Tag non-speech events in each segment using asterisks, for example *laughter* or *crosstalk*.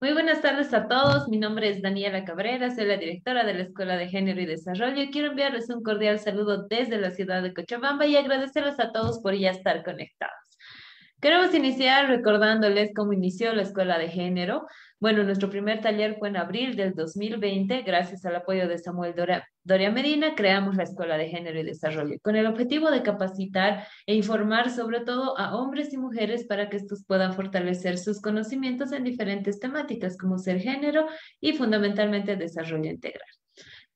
Muy buenas tardes a todos. Mi nombre es Daniela Cabrera, soy la directora de la Escuela de Género y Desarrollo quiero enviarles un cordial saludo desde la ciudad de Cochabamba y agradecerles a todos por ya estar conectados. Queremos iniciar recordándoles cómo inició la Escuela de Género. Bueno, nuestro primer taller fue en abril del 2020. Gracias al apoyo de Samuel Doria, Medina, creamos la Escuela de Género y Desarrollo con el objetivo de capacitar e informar sobre todo a hombres y mujeres para que estos puedan fortalecer sus conocimientos en diferentes temáticas como ser género y fundamentalmente desarrollo integral.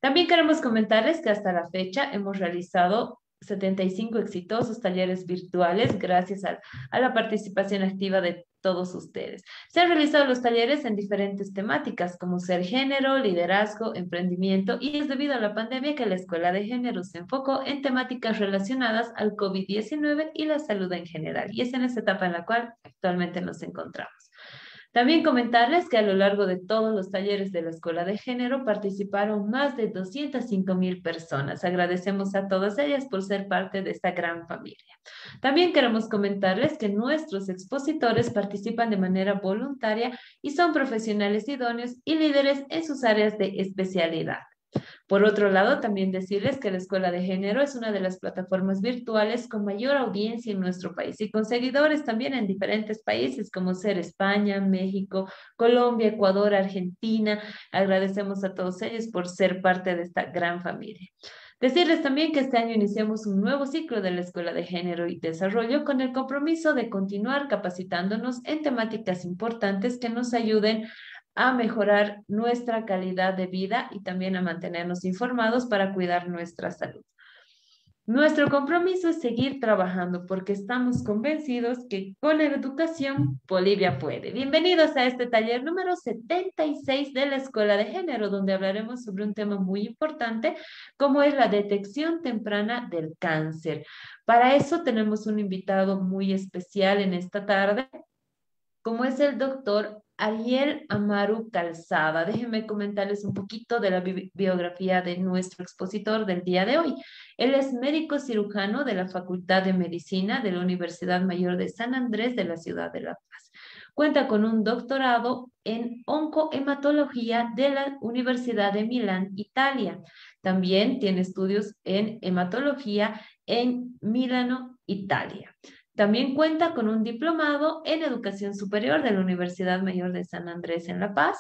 También queremos comentarles que hasta la fecha hemos realizado 75 exitosos talleres virtuales gracias a, la participación activa de todos ustedes. Se han realizado los talleres en diferentes temáticas como ser género, liderazgo, emprendimiento y es debido a la pandemia que la Escuela de Género se enfocó en temáticas relacionadas al COVID-19 y la salud en general. Y es en esta etapa en la cual actualmente nos encontramos. También comentarles que a lo largo de todos los talleres de la Escuela de Género participaron más de 205 mil personas. Agradecemos a todas ellas por ser parte de esta gran familia. También queremos comentarles que nuestros expositores participan de manera voluntaria y son profesionales idóneos y líderes en sus áreas de especialidad. Por otro lado, también decirles que la Escuela de Género es una de las plataformas virtuales con mayor audiencia en nuestro país y con seguidores también en diferentes países como ser España, México, Colombia, Ecuador, Argentina. Agradecemos a todos ellos por ser parte de esta gran familia. Decirles también que este año iniciamos un nuevo ciclo de la Escuela de Género y Desarrollo con el compromiso de continuar capacitándonos en temáticas importantes que nos ayuden a mejorar nuestra calidad de vida y también a mantenernos informados para cuidar nuestra salud. Nuestro compromiso es seguir trabajando porque estamos convencidos que con la educación Bolivia puede. Bienvenidos a este taller número 76 de la Escuela de Género, donde hablaremos sobre un tema muy importante como es la detección temprana del cáncer. Para eso tenemos un invitado muy especial en esta tarde, como es el doctor Ariel Amaru Calzada. Déjenme comentarles un poquito de la biografía de nuestro expositor del día de hoy. Él es médico cirujano de la Facultad de Medicina de la Universidad Mayor de San Andrés de la ciudad de La Paz. Cuenta con un doctorado en oncohematología de la Universidad de Milán, Italia. También tiene estudios en hematología en Milano, Italia. También cuenta con un diplomado en educación superior de la Universidad Mayor de San Andrés en La Paz.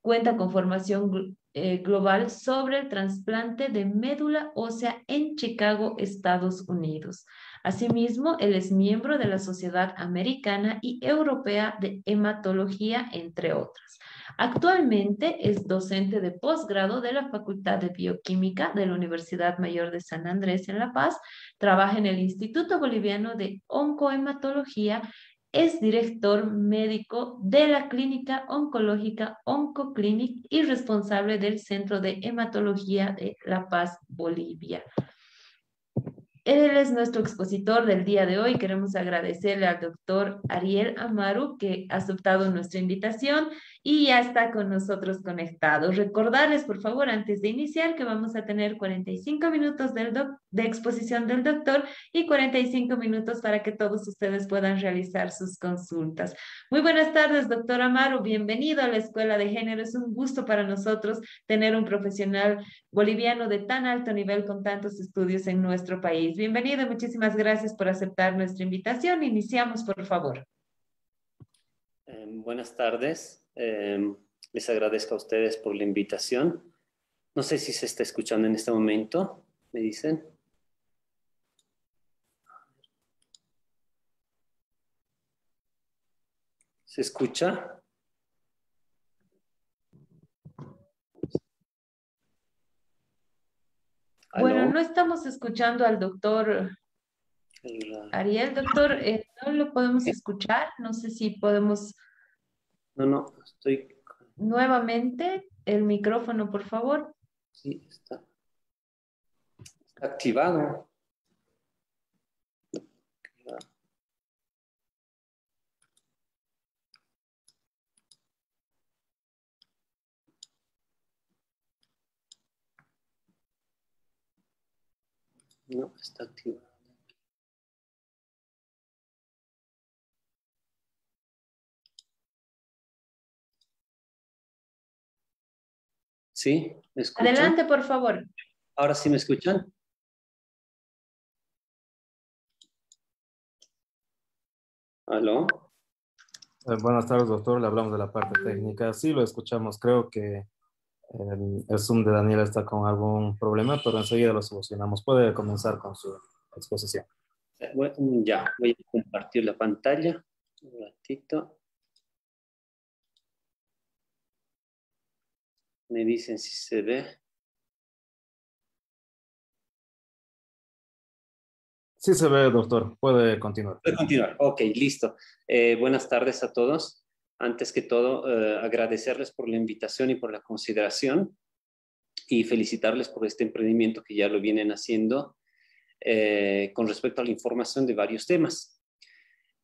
Cuenta con formación eh, global sobre el trasplante de médula ósea en Chicago, Estados Unidos. Asimismo, él es miembro de la Sociedad Americana y Europea de Hematología, entre otras. Actualmente es docente de posgrado de la Facultad de Bioquímica de la Universidad Mayor de San Andrés en La Paz. Trabaja en el Instituto Boliviano de Oncohematología. Es director médico de la Clínica Oncológica Oncoclinic y responsable del Centro de Hematología de La Paz, Bolivia. Él es nuestro expositor del día de hoy. Queremos agradecerle al doctor Ariel Amaru que ha aceptado nuestra invitación y ya está con nosotros conectado. Recordarles, por favor, antes de iniciar, que vamos a tener 45 minutos de exposición del doctor y 45 minutos para que todos ustedes puedan realizar sus consultas. Muy buenas tardes, doctor Amaro. Bienvenido a la Escuela de Género. Es un gusto para nosotros tener un profesional boliviano de tan alto nivel con tantos estudios en nuestro país. Bienvenido, muchísimas gracias por aceptar nuestra invitación. Iniciamos, por favor. Eh, buenas tardes. Em, les agradezco a ustedes por la invitación. No sé si se está escuchando en este momento, me dicen. ¿Se escucha? Bueno, no estamos escuchando al doctor Ariel. Doctor, eh, no lo podemos escuchar. No sé si podemos no, no, estoy... Nuevamente, el micrófono, por favor. Sí, está. Está activado. No, está activado. ¿Sí? ¿Me Adelante, por favor. ¿Ahora sí me escuchan? ¿Aló? Eh, buenas tardes, doctor. Le hablamos de la parte técnica. Sí, lo escuchamos. Creo que el, Zoom de Daniela está con algún problema, pero enseguida lo solucionamos. Puede comenzar con su exposición. Eh, ya, voy a compartir la pantalla. Un ratito. Me dicen si se ve. Sí se ve, doctor. Puede continuar. Puede continuar. Ok, listo. Eh, buenas tardes a todos. Antes que todo, eh, agradecerles por la invitación y por la consideración y felicitarles por este emprendimiento que ya lo vienen haciendo eh, con respecto a la información de varios temas.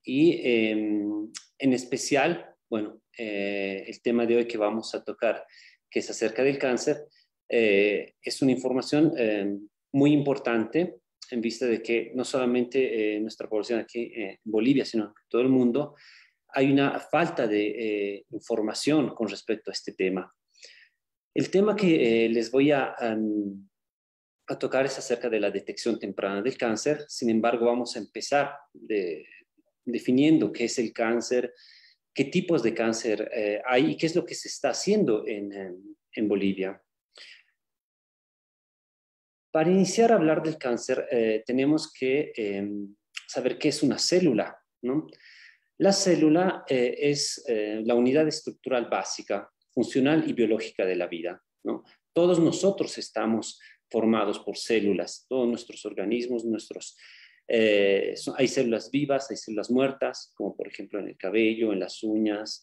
Y em, en especial, bueno, el tema de hoy que vamos a tocar, que es acerca del cáncer, es una información em, muy importante en vista de que no solamente eh, nuestra población aquí eh, en Bolivia, sino en todo el mundo, hay una falta de eh, información con respecto a este tema. El tema que les voy a, a, tocar es acerca de la detección temprana del cáncer. Sin embargo, vamos a empezar definiendo qué es el cáncer, qué tipos de cáncer hay y qué es lo que se está haciendo en, Bolivia. Para iniciar a hablar del cáncer, eh, tenemos que em, saber qué es una célula. La célula eh, es eh, la unidad estructural básica, funcional y biológica de la vida. Todos nosotros estamos formados por células, todos nuestros organismos, nuestros, hay células vivas, hay células muertas, como por ejemplo en el cabello, en las uñas.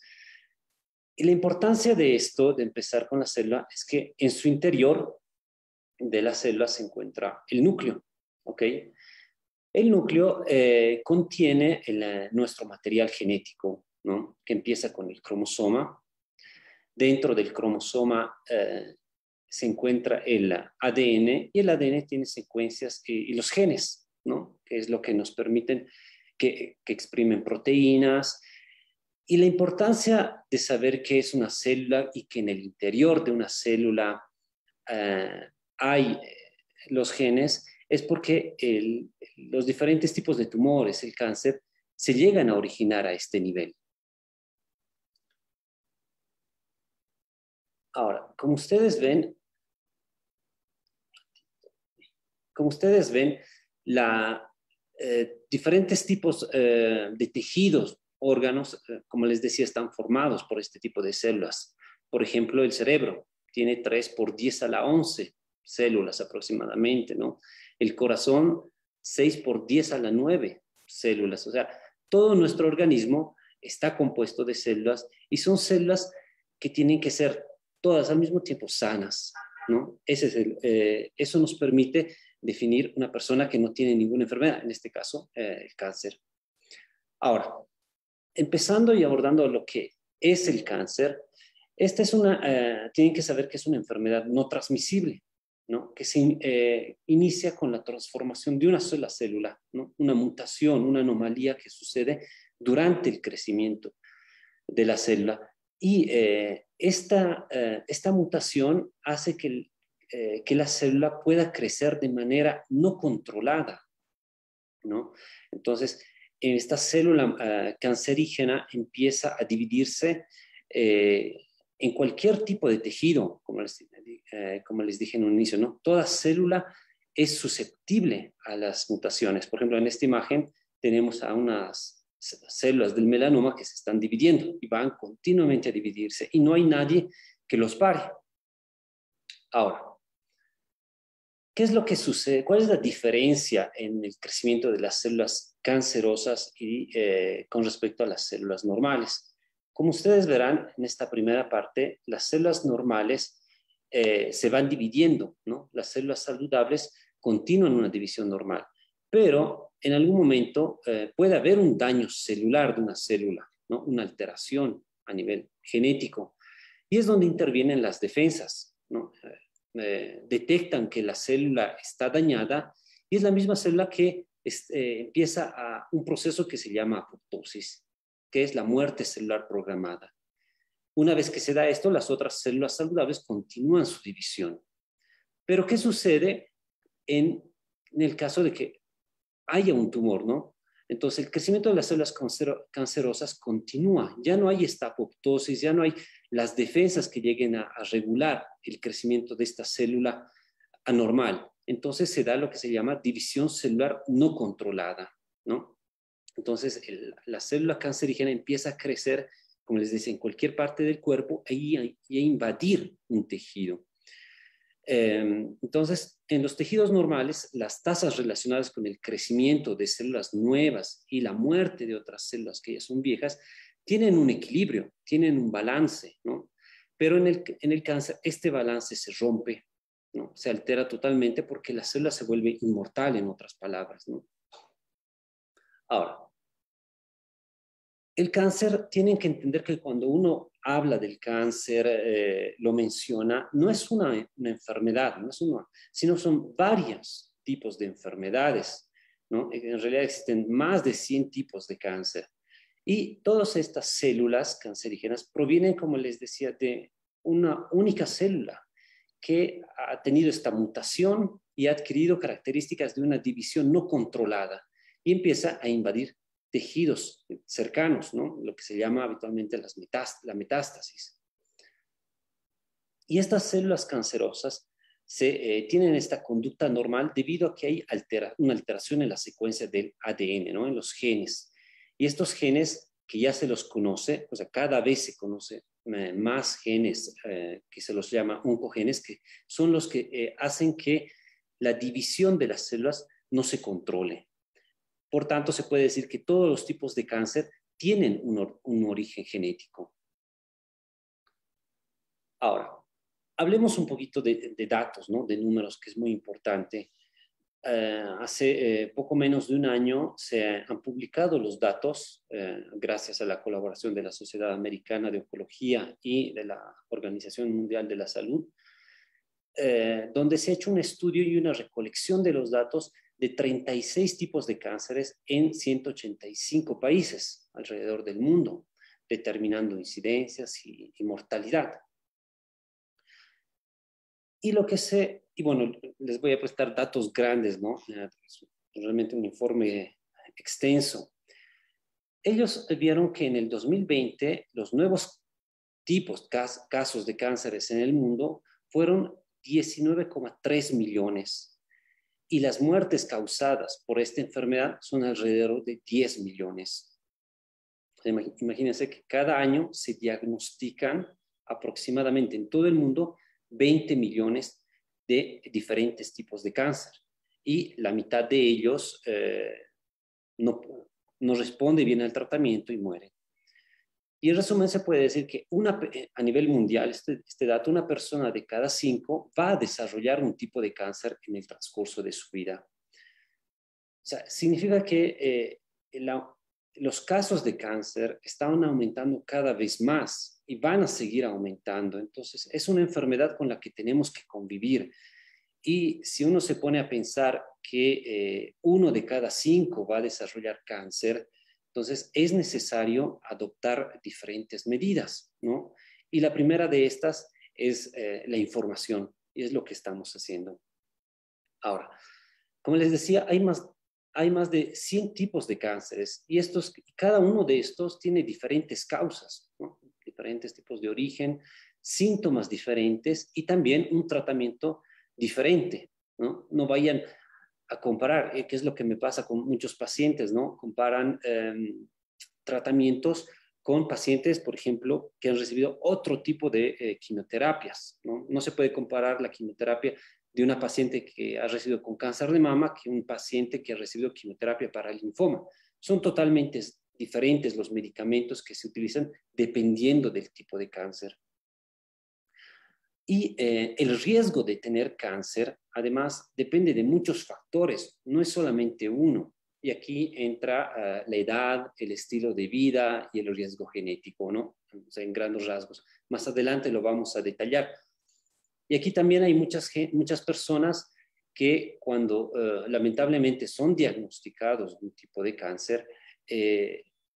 Y la importancia de esto, de empezar con la célula, es que en su interior de la célula se encuentra el núcleo. El núcleo eh, contiene eh, nuestro material genético, ¿no? Que empieza con el cromosoma. Dentro del cromosoma eh, se encuentra el ADN y el ADN tiene secuencias y, los genes. Que es lo que nos permiten que, exprimen proteínas, y la importancia de saber qué es una célula y que en el interior de una célula hay eh, los genes es porque los diferentes tipos de tumores, el cáncer, se llegan a originar a este nivel. Ahora, como ustedes ven, como ustedes ven, la, eh, diferentes tipos eh, de tejidos, órganos, como les decía, están formados por este tipo de células. Por ejemplo, el cerebro tiene 3 por 10 a la 11 células aproximadamente, ¿no? El corazón, 6 por 10 a la 9 células, o sea, todo nuestro organismo está compuesto de células y son células que tienen que ser todas al mismo tiempo sanas, ¿no? Ese es el, eh, eso nos permite definir una persona que no tiene ninguna enfermedad, en este caso, eh, el cáncer. Ahora, empezando y abordando lo que es el cáncer, esta es una, eh, tienen que saber que es una enfermedad no transmisible, que se eh, inicia con la transformación de una sola célula, una mutación, una anomalía que sucede durante el crecimiento de la célula. Y eh, esta, esta mutación hace que, que la célula pueda crecer de manera no controlada. ¿no? Entonces, esta célula cancerígena empieza a dividirse en cualquier tipo de tejido, como les, eh, como les dije en un inicio, ¿no? Toda célula es susceptible a las mutaciones. Por ejemplo, en esta imagen tenemos a unas células del melanoma que se están dividiendo y van continuamente a dividirse y no hay nadie que los pare. Ahora, ¿qué es lo que sucede? ¿Cuál es la diferencia en el crecimiento de las células cancerosas y eh, con respecto a las células normales? Como ustedes verán en esta primera parte, las células normales eh, se van dividiendo, ¿no? Las células saludables continúan una división normal, pero en algún momento eh, puede haber un daño celular de una célula, ¿no? Una alteración a nivel genético. Y es donde intervienen las defensas, ¿no? Eh, detectan que la célula está dañada y es la misma célula que empieza a un proceso que se llama apoptosis que es la muerte celular programada. Una vez que se da esto, las otras células saludables continúan su división. Pero ¿qué sucede en, el caso de que haya un tumor, no? Entonces, el crecimiento de las células cancerosas continúa. Ya no hay esta apoptosis, ya no hay las defensas que lleguen a, regular el crecimiento de esta célula anormal. Entonces, se da lo que se llama división celular no controlada, ¿no? Entonces, la célula cancerígena empieza a crecer, como les decía, en cualquier parte del cuerpo y a invadir un tejido. Em, entonces, en los tejidos normales, las tasas relacionadas con el crecimiento de células nuevas y la muerte de otras células que ya son viejas tienen un equilibrio, tienen un balance, ¿no? Pero en el, en el cáncer, este balance se rompe, ¿no? Se altera totalmente porque la célula se vuelve inmortal, en otras palabras, ¿no? Ahora, el cáncer, tienen que entender que cuando uno habla del cáncer, eh, lo menciona, no es una, enfermedad, no es una, sino son varios tipos de enfermedades. ¿no? En realidad existen más de 100 tipos de cáncer. Y todas estas células cancerígenas provienen, como les decía, de una única célula que ha tenido esta mutación y ha adquirido características de una división no controlada y empieza a invadir tejidos cercanos, ¿no? lo que se llama habitualmente las la metástasis. Y estas células cancerosas se, eh, tienen esta conducta normal debido a que hay una alteración en la secuencia del ADN, ¿no? en los genes. Y estos genes que ya se los conoce, o sea, cada vez se conoce eh, más genes eh, que se los llama oncogenes, que son los que hacen que la división de las células no se controle. Por tanto, se puede decir que todos los tipos de cáncer tienen un, origen genético. Ahora, hablemos un poquito de, datos, ¿no? de números, que es muy importante. Eh, hace eh, poco menos de un año se han publicado los datos, eh, gracias a la colaboración de la Sociedad Americana de Oncología y de la Organización Mundial de la Salud, donde se ha hecho un estudio y una recolección de los datos de 36 tipos de cánceres en 185 países alrededor del mundo, determinando incidencias y, mortalidad. Y lo que sé, y bueno, les voy a prestar datos grandes, ¿no? Realmente un informe extenso. Ellos vieron que en el 2020 los nuevos tipos, casos de cánceres en el mundo fueron 19,3 millones y las muertes causadas por esta enfermedad son alrededor de 10 millones. Imagínense que cada año se diagnostican aproximadamente en todo el mundo 20 millones de diferentes tipos de cáncer y la mitad de ellos eh, no, no responde bien al tratamiento y mueren. Y en resumen se puede decir que una, eh, a nivel mundial, este, este, dato, una persona de cada cinco va a desarrollar un tipo de cáncer en el transcurso de su vida. O sea, significa que eh, los casos de cáncer están aumentando cada vez más y van a seguir aumentando. Entonces, es una enfermedad con la que tenemos que convivir. Y si uno se pone a pensar que eh, uno de cada cinco va a desarrollar cáncer, entonces, es necesario adoptar diferentes medidas, ¿no? Y la primera de estas es eh, la información, y es lo que estamos haciendo. Ahora, como les decía, hay más, hay más de 100 tipos de cánceres y estos, cada uno de estos tiene diferentes causas, ¿no? diferentes tipos de origen, síntomas diferentes y también un tratamiento diferente. No, no vayan a comparar, eh, qué es lo que me pasa con muchos pacientes, ¿no? Comparan em, tratamientos con pacientes, por ejemplo, que han recibido otro tipo de eh, quimioterapias, ¿no? No se puede comparar la quimioterapia de una paciente que ha recibido con cáncer de mama que un paciente que ha recibido quimioterapia para el linfoma. Son totalmente diferentes los medicamentos que se utilizan dependiendo del tipo de cáncer. Y eh, el riesgo de tener cáncer, además, depende de muchos factores, no es solamente uno. Y aquí entra eh, la edad, el estilo de vida y el riesgo genético, ¿no? en grandes rasgos. Más adelante lo vamos a detallar. Y aquí también hay muchas, muchas personas que cuando eh, lamentablemente son diagnosticados de un tipo de cáncer,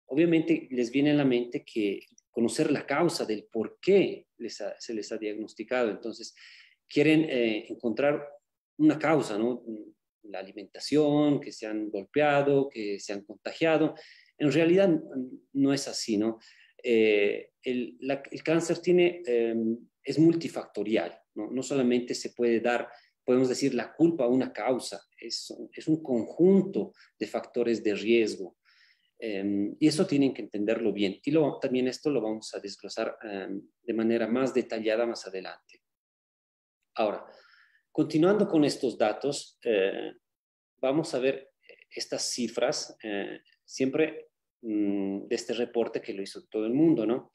obviamente les viene a la mente que conocer la causa del por qué se les ha diagnosticado. Entonces, quieren encontrar una causa, ¿no? La alimentación, que se han golpeado, que se han contagiado. En realidad no es así, ¿no? el, el, cáncer tiene, em, es multifactorial, ¿no? Solamente se puede dar podemos decir, la culpa a una causa, es, es un conjunto de factores de riesgo. Em, y eso tienen que entenderlo bien. Y luego también esto lo vamos a desglosar em, de manera más detallada más adelante. Ahora, continuando con estos datos, eh, vamos a ver estas cifras, eh, siempre mm, de este reporte que lo hizo todo el mundo, ¿no?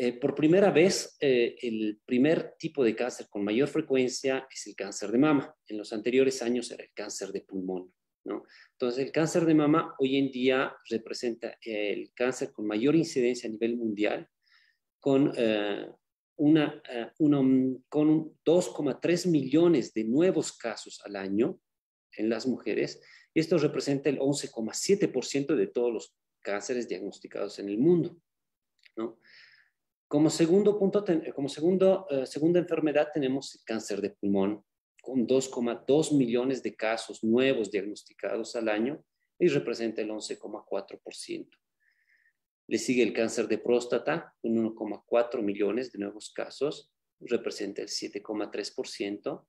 Eh, por primera vez, eh, el primer tipo de cáncer con mayor frecuencia es el cáncer de mama. En los anteriores años era el cáncer de pulmón. ¿no? Entonces, el cáncer de mama hoy en día representa el cáncer con mayor incidencia a nivel mundial, con, eh, una, con 2,3 millones de nuevos casos al año en las mujeres. Esto representa el 11,7% de todos los cánceres diagnosticados en el mundo. ¿no? Como segundo punto, como segundo, eh, segunda enfermedad tenemos el cáncer de pulmón, con 2,2 millones de casos nuevos diagnosticados al año y representa el 11,4%. Le sigue el cáncer de próstata, con 1,4 millones de nuevos casos, representa el 7,3%.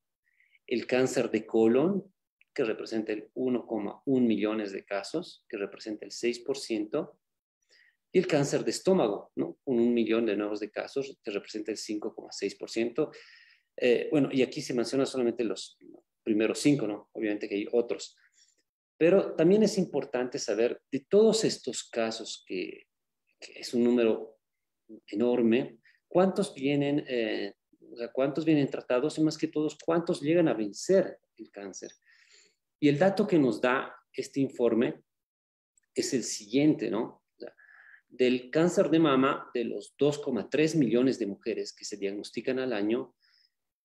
El cáncer de colon, que representa el 1,1 millones de casos, que representa el 6% y el cáncer de estómago, ¿no? con un millón de nuevos de casos, que representa el 5,6%. Eh, bueno, y aquí se menciona solamente los primeros cinco, ¿no? Obviamente que hay otros. Pero también es importante saber de todos estos casos, que, es un número enorme, cuántos vienen, eh, o sea, cuántos vienen tratados y más que todos, cuántos llegan a vencer el cáncer. Y el dato que nos da este informe es el siguiente, ¿no? Del cáncer de mama, de los 2,3 millones de mujeres que se diagnostican al año,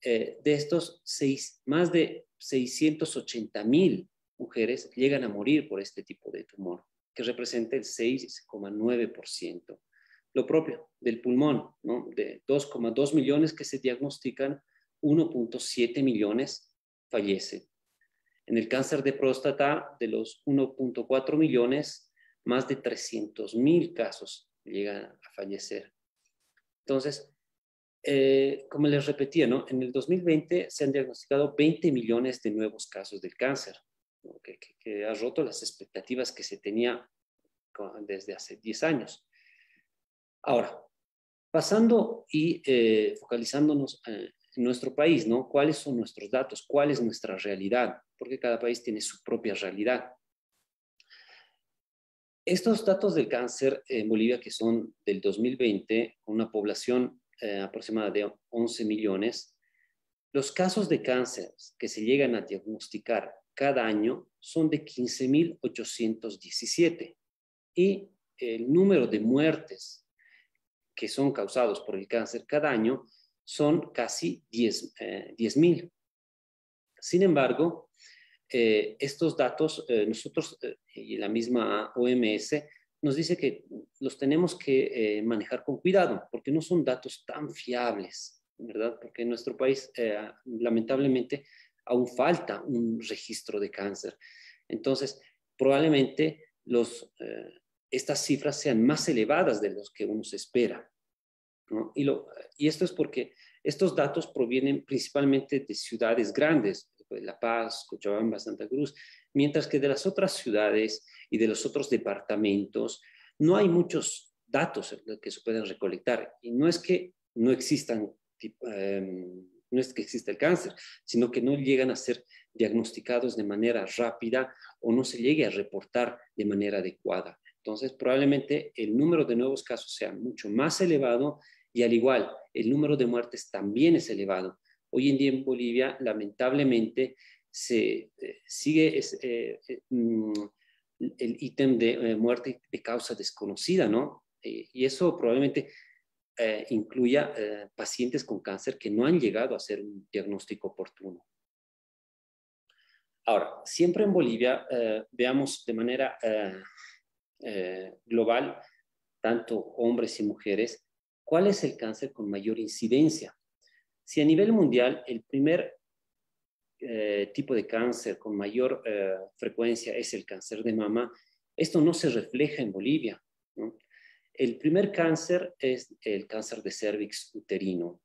eh, de estos, seis, más de 680 mil mujeres llegan a morir por este tipo de tumor, que representa el 6,9%. Lo propio del pulmón, ¿no? de 2,2 millones que se diagnostican, 1.7 millones fallecen. En el cáncer de próstata, de los 1.4 millones, más de 300 mil casos llegan a fallecer. Entonces, eh, como les repetía, ¿no? en el 2020 se han diagnosticado 20 millones de nuevos casos del cáncer, que, ha roto las expectativas que se tenía desde hace 10 años. Ahora, pasando y eh, focalizándonos eh, en nuestro país, ¿no? ¿Cuáles son nuestros datos? ¿Cuál es nuestra realidad? Porque cada país tiene su propia realidad. Estos datos del cáncer en Bolivia, que son del 2020, con una población eh, aproximada de 11 millones, los casos de cáncer que se llegan a diagnosticar cada año son de 15.817 y el número de muertes que son causados por el cáncer cada año son casi 10.000. Eh, Sin embargo, eh, estos datos, eh, nosotros eh, y la misma OMS nos dice que los tenemos que manejar con cuidado, porque no son datos tan fiables, ¿verdad? Porque en nuestro país, lamentablemente, aún falta un registro de cáncer. Entonces, probablemente los, estas cifras sean más elevadas de los que uno se espera. Y, lo, y esto es porque estos datos provienen principalmente de ciudades grandes, la Paz, Cochabamba, Santa Cruz, mientras que de las otras ciudades y de los otros departamentos no hay muchos datos que se pueden recolectar. Y no es que no existan, em, no es que exista el cáncer, sino que no llegan a ser diagnosticados de manera rápida o no se llegue a reportar de manera adecuada. Entonces, probablemente el número de nuevos casos sea mucho más elevado y al igual, el número de muertes también es elevado. Hoy en día en Bolivia, lamentablemente, se eh, sigue eh, eh, mm, el ítem de muerte de causa desconocida, ¿no? y eso probablemente incluya pacientes con cáncer que no han llegado a hacer un diagnóstico oportuno. Ahora, siempre en Bolivia, veamos de manera global tanto hombres y mujeres, ¿cuál es el cáncer con mayor incidencia? Si a nivel mundial el primer eh, tipo de cáncer con mayor eh, frecuencia es el cáncer de mama, esto no se refleja en Bolivia. El primer cáncer es el cáncer de cervix uterino.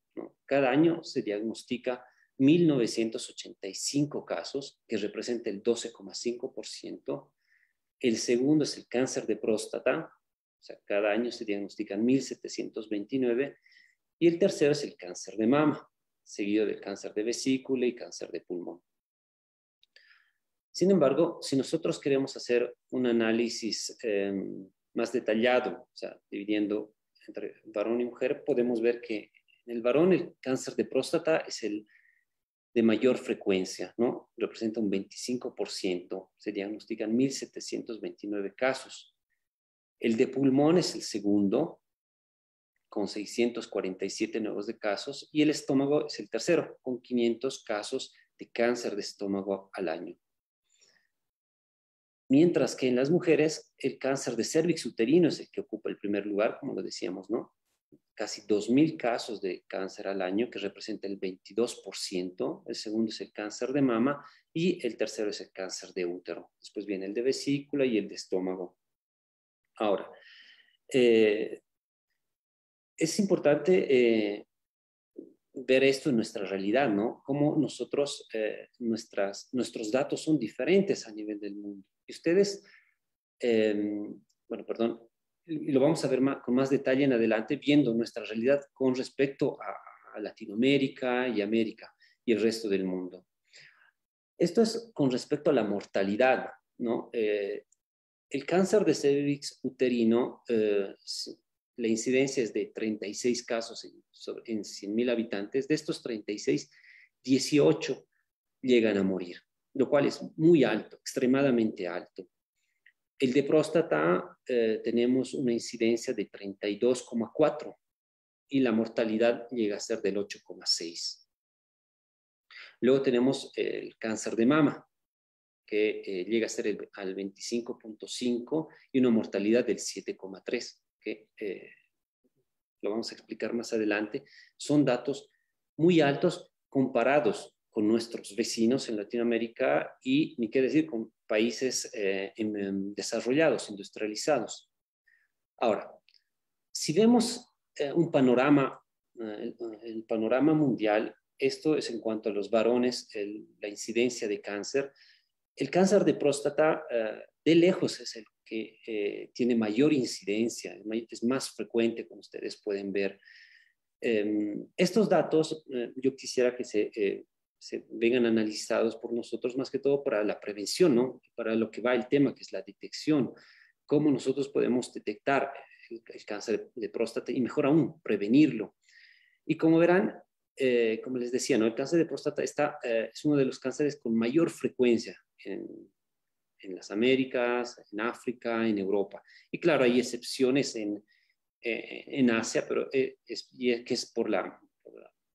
Cada año se diagnostica 1.985 casos, que representa el 12,5%. El segundo es el cáncer de próstata, o sea, cada año se diagnostican 1.729. Y el tercero es el cáncer de mama, seguido del cáncer de vesícula y cáncer de pulmón. Sin embargo, si nosotros queremos hacer un análisis em, más detallado, o sea, dividiendo entre varón y mujer, podemos ver que en el varón el cáncer de próstata es el de mayor frecuencia, ¿no? Representa un 25%, se diagnostican 1.729 casos. El de pulmón es el segundo, con 647 nuevos de casos, y el estómago es el tercero, con 500 casos de cáncer de estómago al año. Mientras que en las mujeres el cáncer de cervix uterino es el que ocupa el primer lugar, como lo decíamos, ¿no? Casi 2.000 casos de cáncer al año, que representa el 22%. El segundo es el cáncer de mama y el tercero es el cáncer de útero. Después viene el de vesícula y el de estómago. Ahora, eh, es importante eh, ver esto en nuestra realidad, ¿no? Cómo nosotros, eh, nuestras, nuestros datos son diferentes a nivel del mundo. Y ustedes, em, bueno, perdón, lo vamos a ver con más detalle en adelante, viendo nuestra realidad con respecto a, Latinoamérica y América y el resto del mundo. Esto es con respecto a la mortalidad, ¿no? el cáncer de cervix uterino la incidencia es de 36 casos en, en 100.000 habitantes. De estos 36, 18 llegan a morir, lo cual es muy alto, extremadamente alto. El de próstata eh, tenemos una incidencia de 32,4 y la mortalidad llega a ser del 8,6. Luego tenemos el cáncer de mama, que eh, llega a ser al 25.5 y una mortalidad del 7,3 eh, lo vamos a explicar más adelante, son datos muy altos comparados con nuestros vecinos en Latinoamérica y, ni qué decir, con países eh, desarrollados, industrializados. Ahora, si vemos eh, un panorama, el, panorama mundial, esto es en cuanto a los varones, la incidencia de cáncer. El cáncer de próstata de lejos es el que eh, tiene mayor incidencia, es más frecuente, como ustedes pueden ver. Em, estos datos eh, yo quisiera que se, eh, se, vengan analizados por nosotros, más que todo para la prevención, ¿no? para lo que va el tema, que es la detección, cómo nosotros podemos detectar el, cáncer de próstata y mejor aún, prevenirlo. Y como verán, como les decía, ¿no? el cáncer de próstata está, es uno de los cánceres con mayor frecuencia en, en las Américas, en África, en Europa. Y claro, hay excepciones en, eh, en Asia, pero eh, es, que es por la,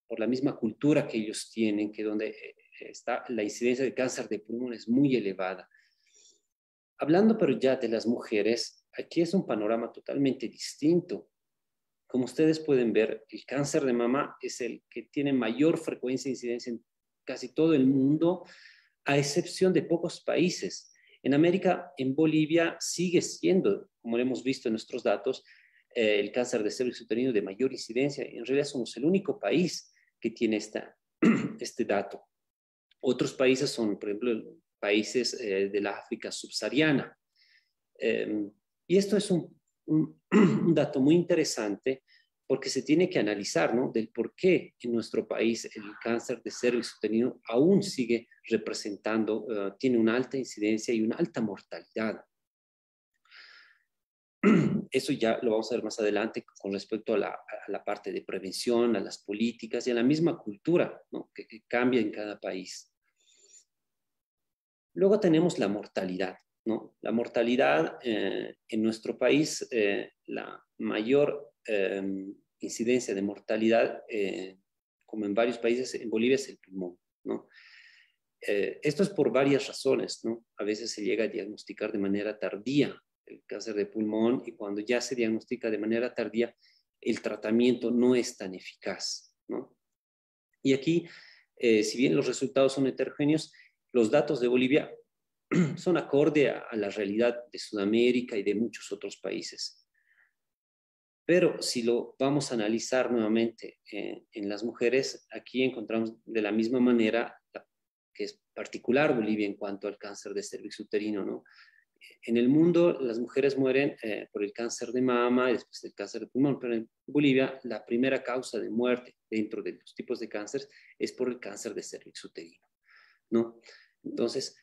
por la, misma cultura que ellos tienen, que donde eh, está la incidencia de cáncer de pulmón es muy elevada. Hablando pero ya de las mujeres, aquí es un panorama totalmente distinto. Como ustedes pueden ver, el cáncer de mama es el que tiene mayor frecuencia de incidencia en casi todo el mundo, a excepción de pocos países. En América, en Bolivia, sigue siendo, como lo hemos visto en nuestros datos, eh, el cáncer de cervix uterino de mayor incidencia. En realidad somos el único país que tiene esta, *clears throat* este dato. Otros países son, por ejemplo, países eh, de la África subsahariana. Em, y esto es un, un, *clears throat* dato muy interesante porque se tiene que analizar, ¿no? Del por qué en nuestro país el cáncer de cervix uterino aún sigue representando, eh, tiene una alta incidencia y una alta mortalidad. *clears throat* Eso ya lo vamos a ver más adelante con respecto a la, parte de prevención, a las políticas y a la misma cultura ¿no? que, cambia en cada país. Luego tenemos la mortalidad. ¿No? La mortalidad eh, en nuestro país, eh, la mayor Em, incidencia de mortalidad, eh, como en varios países, en Bolivia es el pulmón, ¿no? Eh, esto es por varias razones, ¿no? A veces se llega a diagnosticar de manera tardía el cáncer de pulmón, y cuando ya se diagnostica de manera tardía, el tratamiento no es tan eficaz. ¿no? Y aquí, si bien los resultados son heterogéneos, los datos de Bolivia *clears throat* son acorde a, la realidad de Sudamérica y de muchos otros países. Pero si lo vamos a analizar nuevamente eh, en las mujeres, aquí encontramos de la misma manera que es particular Bolivia en cuanto al cáncer de cervix uterino, ¿no? En el mundo las mujeres mueren eh, por el cáncer de mama y después del cáncer de pulmón, pero en Bolivia la primera causa de muerte dentro de los tipos de cáncer es por el cáncer de cervix uterino, ¿no? Entonces,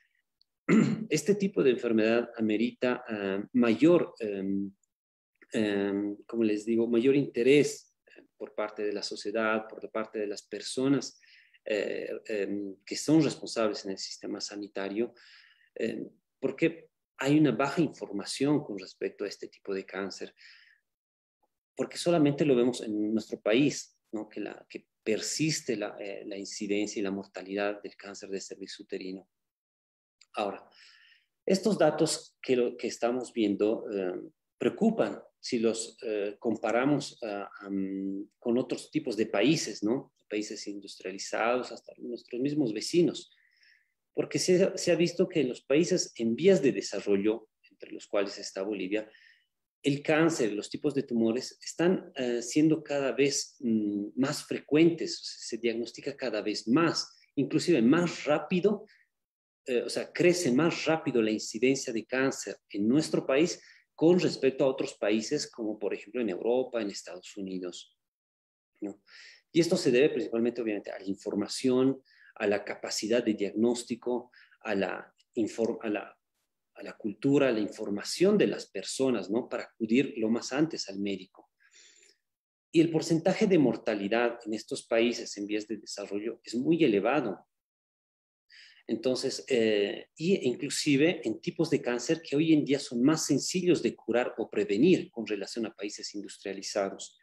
*clears throat* este tipo de enfermedad amerita ah, mayor, em, em, como les digo, mayor interés eh, por parte de la sociedad, por parte de las personas eh, em, que son responsables en el sistema sanitario, porque hay una baja información con respecto a este tipo de cáncer, porque solamente lo vemos en nuestro país, ¿no? que, la, que persiste la, eh, la incidencia y la mortalidad del cáncer de cervix uterino. Ahora, estos datos que, lo, que estamos viendo eh, preocupan si los eh, comparamos uh, um, con otros tipos de países, ¿no? Países industrializados, hasta nuestros mismos vecinos, porque se, se, ha visto que en los países en vías de desarrollo, entre los cuales está Bolivia, el cáncer, los tipos de tumores están uh, siendo cada vez um, más frecuentes, se diagnostica cada vez más, inclusive más rápido eh, o sea, crece más rápido la incidencia de cáncer en nuestro país con respecto a otros países como por ejemplo en Europa, en Estados Unidos. Y esto se debe principalmente obviamente a la información, a la capacidad de diagnóstico, a la, a la, a la cultura, a la información de las personas, ¿no? Para acudir lo más antes al médico. Y el porcentaje de mortalidad en estos países en vías de desarrollo es muy elevado. Entonces, eh, y inclusive en tipos de cáncer que hoy en día son más sencillos de curar o prevenir con relación a países industrializados.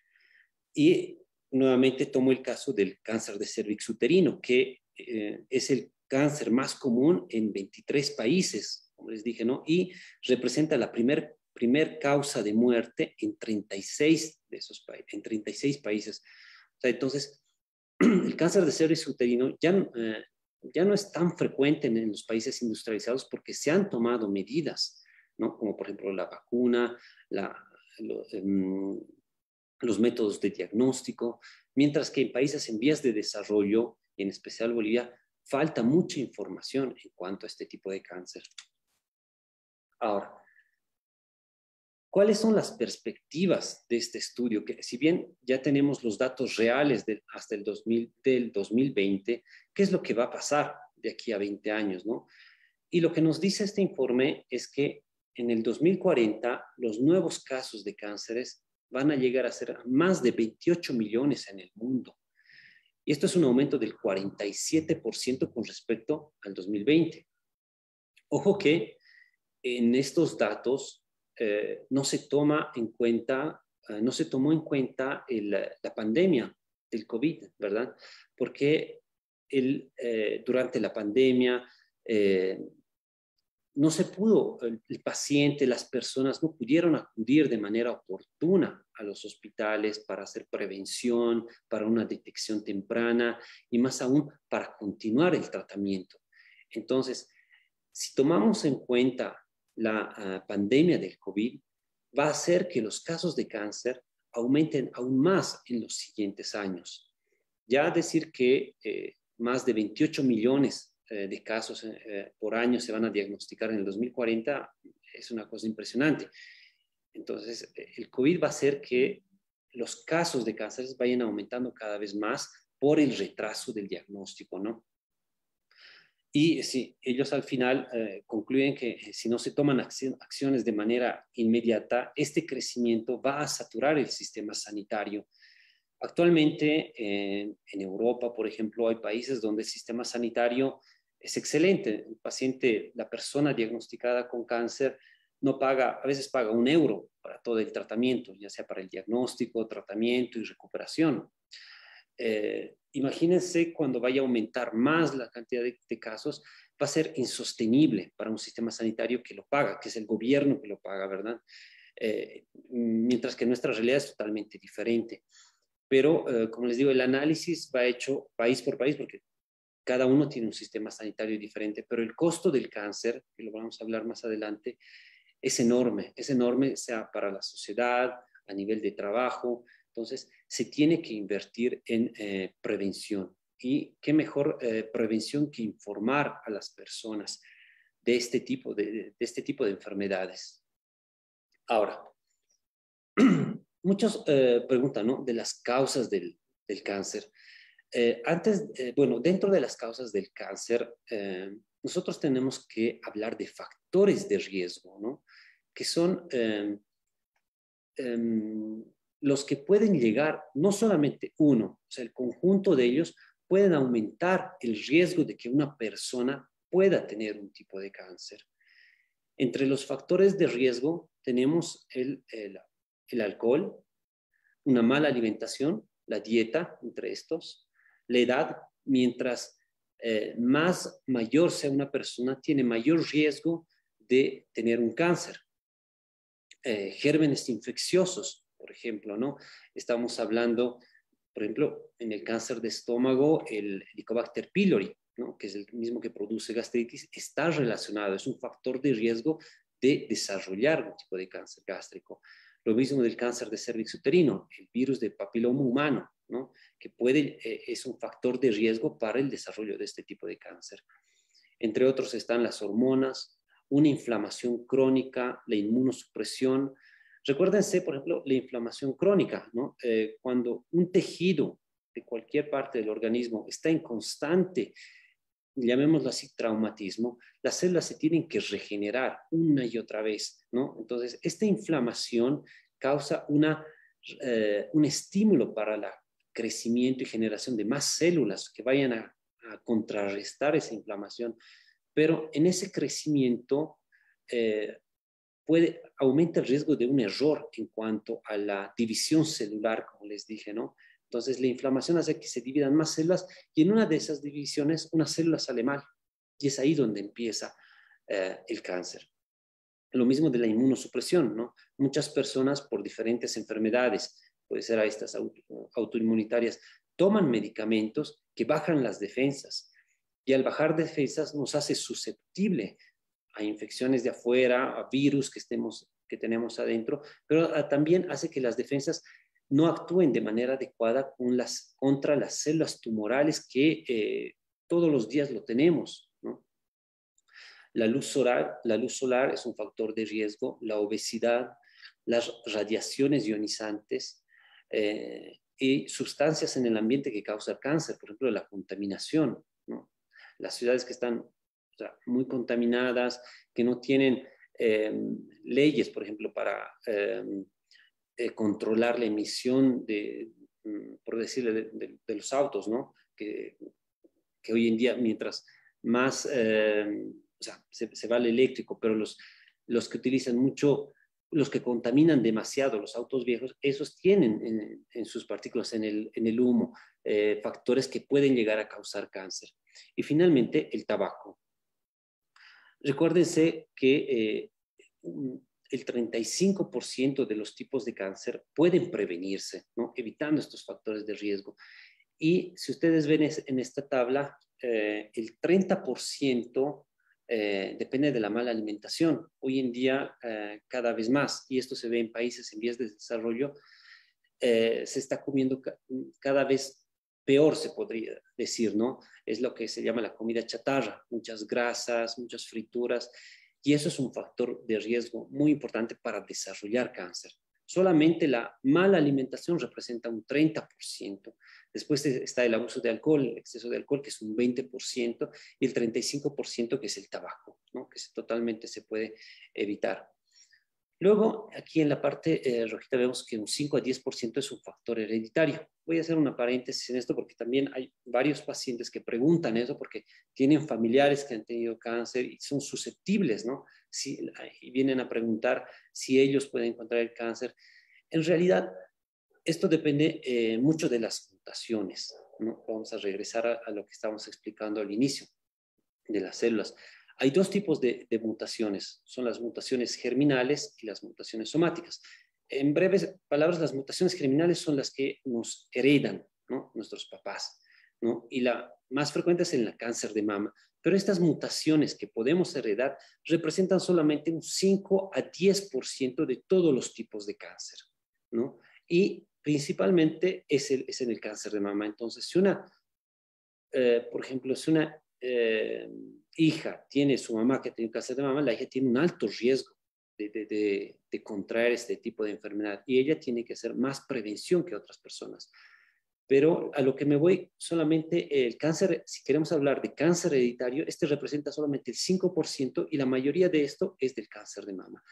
Y nuevamente tomo el caso del cáncer de cervix uterino, que eh, es el cáncer más común en 23 países, como les dije, ¿no? Y representa la primer, primer causa de muerte en 36 de esos en 36 países. O sea, entonces, *clears throat* el cáncer de cervix uterino ya eh, ya no es tan frecuente en, los países industrializados porque se han tomado medidas, ¿no? como por ejemplo la vacuna, em, los métodos de diagnóstico, mientras que en países en vías de desarrollo, en especial Bolivia, falta mucha información en cuanto a este tipo de cáncer. Ahora, ¿Cuáles son las perspectivas de este estudio? Que si bien ya tenemos los datos reales hasta el 2000, del 2020, ¿qué es lo que va a pasar de aquí a 20 años? ¿no? Y lo que nos dice este informe es que en el 2040 los nuevos casos de cánceres van a llegar a ser más de 28 millones en el mundo. Y esto es un aumento del 47% con respecto al 2020. Ojo que en estos datos eh, no se toma en cuenta, eh, no se tomó en cuenta la pandemia del COVID, ¿verdad? Porque el, eh, durante la pandemia no se pudo, el, el, paciente, las personas no pudieron acudir de manera oportuna a los hospitales para hacer prevención, para una detección temprana y más aún para continuar el tratamiento. Entonces, si tomamos en cuenta la ah, pandemia del COVID va a hacer que los casos de cáncer aumenten aún más en los siguientes años. Ya decir que eh, más de 28 millones eh, de casos eh, por año se van a diagnosticar en el 2040 es una cosa impresionante. Entonces, el COVID va a hacer que los casos de cáncer vayan aumentando cada vez más por el retraso del diagnóstico, ¿no? Y si ellos al final eh, concluyen que eh, si no se toman acciones de manera inmediata, este crecimiento va a saturar el sistema sanitario. Actualmente en Europa, por ejemplo, hay países donde el sistema sanitario es excelente. El paciente, la persona diagnosticada con cáncer, no paga, a veces paga un euro para todo el tratamiento, ya sea para el diagnóstico, tratamiento y recuperación. Eh, imagínense cuando vaya a aumentar más la cantidad de, casos, va a ser insostenible para un sistema sanitario que lo paga, que es el gobierno que lo paga, ¿verdad? Eh, mientras que nuestra realidad es totalmente diferente. Pero, eh, como les digo, el análisis va hecho país por país porque cada uno tiene un sistema sanitario diferente, pero el costo del cáncer, que lo vamos a hablar más adelante, es enorme, es enorme, sea para la sociedad, a nivel de trabajo. Entonces, se tiene que invertir en eh, prevención. Y qué mejor prevención que informar a las personas de este tipo de, este tipo de enfermedades. Ahora, *clears throat* muchos eh, preguntan ¿no? de las causas del, cáncer. Eh, antes, eh, bueno, dentro de las causas del cáncer, nosotros tenemos que hablar de factores de riesgo, ¿no? que son em, em, los que pueden llegar, no solamente uno, o sea, el conjunto de ellos pueden aumentar el riesgo de que una persona pueda tener un tipo de cáncer. Entre los factores de riesgo tenemos el, el, alcohol, una mala alimentación, la dieta, entre estos, la edad, mientras eh, más mayor sea una persona, tiene mayor riesgo de tener un cáncer. Eh, gérmenes infecciosos, por ejemplo, ¿no? Estamos hablando, por ejemplo, en el cáncer de estómago, el Helicobacter pylori, que es el mismo que produce gastritis, está relacionado, es un factor de riesgo de desarrollar un tipo de cáncer gástrico. Lo mismo del cáncer de cervix uterino, el virus de papiloma humano, que puede, eh, es un factor de riesgo para el desarrollo de este tipo de cáncer. Entre otros están las hormonas, una inflamación crónica, la inmunosupresión. Recuérdense, por ejemplo, la inflamación crónica, eh, cuando un tejido de cualquier parte del organismo está en constante llamémoslo así, traumatismo, las células se tienen que regenerar una y otra vez, ¿no? Entonces, esta inflamación causa una, eh, un estímulo para el crecimiento y generación de más células que vayan a, contrarrestar esa inflamación, pero en ese crecimiento eh, puede, aumenta el riesgo de un error en cuanto a la división celular, como les dije, ¿no? Entonces, la inflamación hace que se dividan más células y en una de esas divisiones una célula sale mal y es ahí donde empieza eh, el cáncer. Lo mismo de la inmunosupresión, ¿no? Muchas personas por diferentes enfermedades, puede ser a estas autoinmunitarias, toman medicamentos que bajan las defensas y al bajar defensas nos hace susceptible a infecciones de afuera, a virus que, estemos, que tenemos adentro, pero ah, también hace que las defensas no actúen de manera adecuada contra las células tumorales que eh, todos los días lo tenemos. La, luz solar, la luz solar es un factor de riesgo, la obesidad, las radiaciones ionizantes eh, y sustancias en el ambiente que causan cáncer, por ejemplo, la contaminación. Las ciudades que están muy contaminadas, que no tienen eh, leyes, por ejemplo, para eh, controlar la emisión de, mm, por decirle, de, los autos, ¿no? Que, que, hoy en día, mientras más, eh, o sea, se, va al eléctrico, pero los, los que utilizan mucho, los que contaminan demasiado, los autos viejos, esos tienen en, sus partículas, en el, en el humo, eh, factores que pueden llegar a causar cáncer. Y finalmente, el tabaco. Recuérdense que el 35% de los tipos de cáncer pueden prevenirse, evitando estos factores de riesgo. Y si ustedes ven en esta tabla, eh, el 30% eh, depende de la mala alimentación. Hoy en día, eh, cada vez más, y esto se ve en países en vías de desarrollo, se está comiendo cada vez peor, se podría decir, ¿no? Es lo que se llama la comida chatarra, muchas grasas, muchas frituras, y eso es un factor de riesgo muy importante para desarrollar cáncer. Solamente la mala alimentación representa un 30%. Después está el abuso de alcohol, el exceso de alcohol, que es un 20%, y el 35% que es el tabaco, ¿no? que totalmente se puede evitar. Luego, aquí en la parte eh, rojita vemos que un 5 a 10% es un factor hereditario. Voy a hacer una paréntesis en esto porque también hay varios pacientes que preguntan eso porque tienen familiares que han tenido cáncer y son susceptibles, ¿no? Si, y vienen a preguntar si ellos pueden encontrar el cáncer. En realidad, esto depende eh, mucho de las mutaciones, ¿no? Vamos a regresar a, a lo que estábamos explicando al inicio. de las células. Hay dos tipos de, mutaciones, son las mutaciones germinales y las mutaciones somáticas. En breves palabras, las mutaciones germinales son las que nos heredan nuestros papás, y la más frecuente es en el cáncer de mama. Pero estas mutaciones que podemos heredar representan solamente un 5 a 10% de todos los tipos de cáncer, ¿no? Y principalmente es, el, es en el cáncer de mama. Entonces, si una, eh, por ejemplo, si una eh, hija tiene su mamá que tiene cáncer de mama, la hija tiene un alto riesgo de, de, de, contraer este tipo de enfermedad y ella tiene que hacer más prevención que otras personas. Pero a lo que me voy, solamente el cáncer, si queremos hablar de cáncer hereditario, este representa solamente el 5% y la mayoría de esto es del cáncer de mama.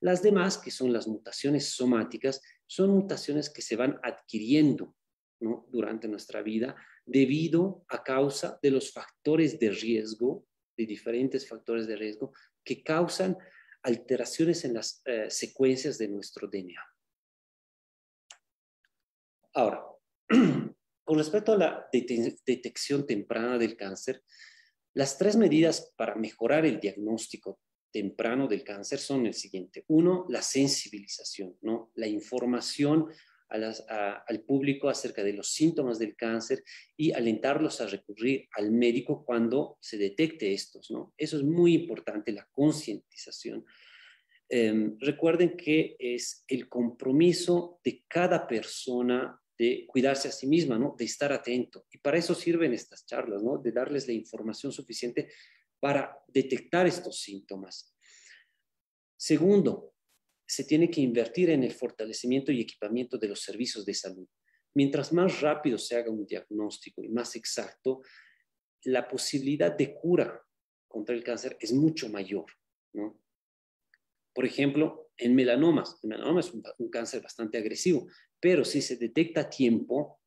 Las demás, que son las mutaciones somáticas, son mutaciones que se van adquiriendo durante nuestra vida debido a causa de los factores de riesgo, de diferentes factores de riesgo que causan alteraciones en las eh, secuencias de nuestro DNA. Ahora, *clears throat* con respecto a la detección temprana del cáncer, las tres medidas para mejorar el diagnóstico temprano del cáncer son el siguiente. Uno, la sensibilización, ¿no? La información al público acerca de los síntomas del cáncer y alentarlos a recurrir al médico cuando se detecte estos, ¿no? Eso es muy importante, la concientización. Em, recuerden que es el compromiso de cada persona de cuidarse a sí misma, ¿no? De estar atento. Y para eso sirven estas charlas, ¿no? De darles la información suficiente para detectar estos síntomas. Segundo, se tiene que invertir en el fortalecimiento y equipamiento de los servicios de salud. Mientras más rápido se haga un diagnóstico y más exacto, la posibilidad de cura contra el cáncer es mucho mayor, ¿no? Por ejemplo, en melanomas. El melanoma es un, cáncer bastante agresivo, pero si se detecta a tiempo,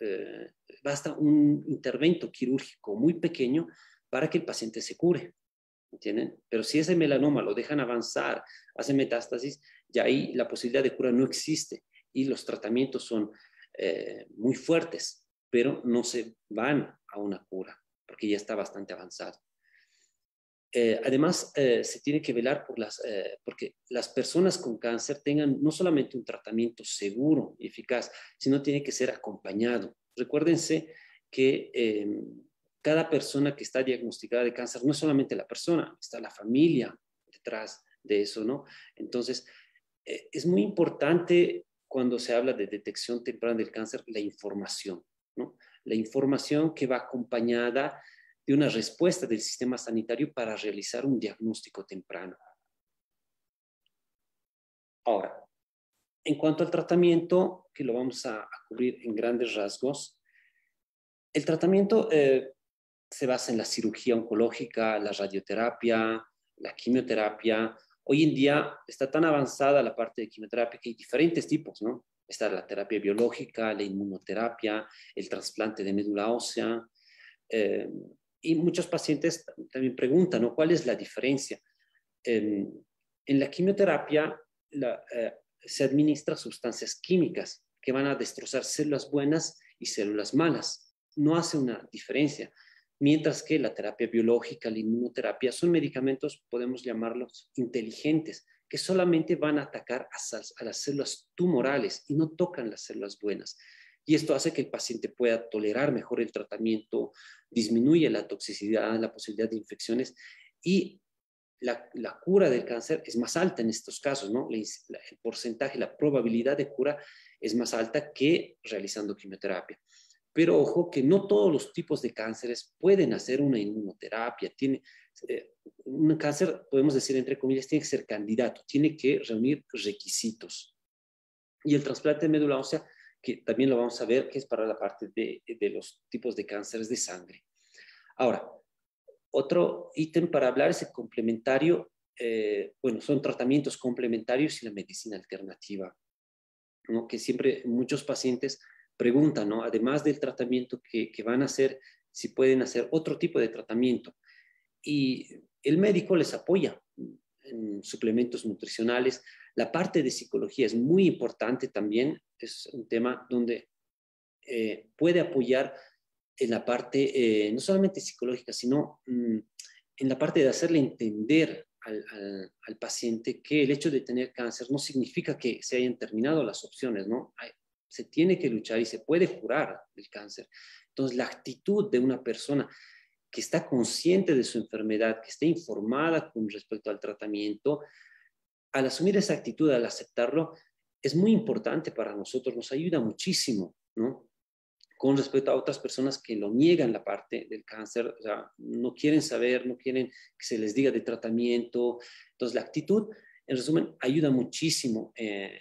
eh, basta un intervento quirúrgico muy pequeño para que el paciente se cure. ¿Entienden? Pero si ese melanoma lo dejan avanzar, hace metástasis, ya ahí la posibilidad de cura no existe y los tratamientos son eh, muy fuertes, pero no se van a una cura porque ya está bastante avanzado. Eh, además, eh, se tiene que velar por las, eh, porque las personas con cáncer tengan no solamente un tratamiento seguro y eficaz, sino tiene que ser acompañado. Recuérdense que em, cada persona que está diagnosticada de cáncer no es solamente la persona, está la familia detrás de eso, ¿no? Entonces, es muy importante cuando se habla de detección temprana del cáncer la información, ¿no? La información que va acompañada de una respuesta del sistema sanitario para realizar un diagnóstico temprano. Ahora, en cuanto al tratamiento, que lo vamos a, cubrir en grandes rasgos, el tratamiento eh, se basa en la cirugía oncológica, la radioterapia, la quimioterapia. Hoy en día está tan avanzada la parte de quimioterapia que hay diferentes tipos, ¿no? Está la terapia biológica, la inmunoterapia, el trasplante de médula ósea, eh, y muchos pacientes también preguntan. ¿Cuál es la diferencia? en la quimioterapia eh, se administra sustancias químicas que van a destrozar células buenas y células malas. No hace una diferencia. Mientras que la terapia biológica, la inmunoterapia, son medicamentos, podemos llamarlos inteligentes, que solamente van a atacar a, las células tumorales y no tocan las células buenas y esto hace que el paciente pueda tolerar mejor el tratamiento, disminuye la toxicidad, la posibilidad de infecciones y la, cura del cáncer es más alta en estos casos, ¿no? el porcentaje, la probabilidad de cura es más alta que realizando quimioterapia. Pero ojo que no todos los tipos de cánceres pueden hacer una inmunoterapia. Tiene, eh, un cáncer, podemos decir entre comillas, tiene que ser candidato, tiene que reunir requisitos. Y el trasplante de médula ósea que también lo vamos a ver, que es para la parte de, los tipos de cánceres de sangre. Ahora, otro ítem para hablar es el complementario, eh, bueno, son tratamientos complementarios y la medicina alternativa, ¿no? que siempre muchos pacientes preguntan, ¿no? además del tratamiento que, que van a hacer, si pueden hacer otro tipo de tratamiento. Y el médico les apoya en suplementos nutricionales. La parte de psicología es muy importante también es un tema donde eh, puede apoyar en la parte, eh, no solamente psicológica, sino mm, en la parte de hacerle entender al, paciente que el hecho de tener cáncer no significa que se hayan terminado las opciones, ¿no? Se tiene que luchar y se puede curar el cáncer. Entonces, la actitud de una persona que está consciente de su enfermedad, que esté informada con respecto al tratamiento, al asumir esa actitud, al aceptarlo, es muy importante para nosotros, nos ayuda muchísimo, ¿no? Con respecto a otras personas que lo niegan la parte del cáncer, o sea, no quieren saber, no quieren que se les diga de tratamiento. Entonces, la actitud, en resumen, ayuda muchísimo eh,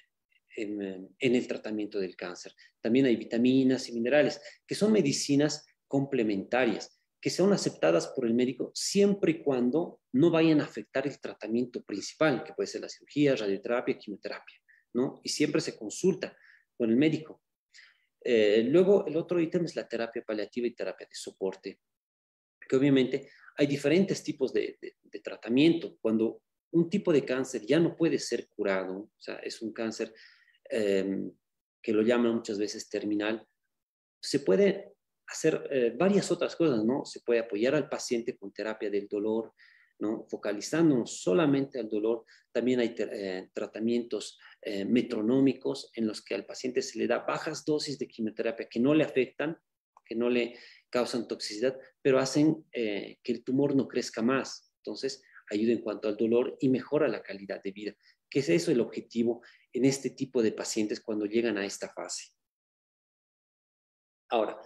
en, en el tratamiento del cáncer. También hay vitaminas y minerales, que son medicinas complementarias que sean aceptadas por el médico siempre y cuando no vayan a afectar el tratamiento principal, que puede ser la cirugía, radioterapia, quimioterapia, ¿no? Y siempre se consulta con el médico. Eh, luego, el otro ítem es la terapia paliativa y terapia de soporte, que obviamente hay diferentes tipos de, tratamiento. Cuando un tipo de cáncer ya no puede ser curado, o sea, es un cáncer em, que lo llaman muchas veces terminal, se puede hacer eh, varias otras cosas, ¿no? Se puede apoyar al paciente con terapia del dolor, ¿no? Focalizándonos solamente al dolor. También hay eh, tratamientos eh, metronómicos en los que al paciente se le da bajas dosis de quimioterapia que no le afectan, que no le causan toxicidad, pero hacen que el tumor no crezca más. Entonces, ayuda en cuanto al dolor y mejora la calidad de vida, que es eso el objetivo en este tipo de pacientes cuando llegan a esta fase. Ahora,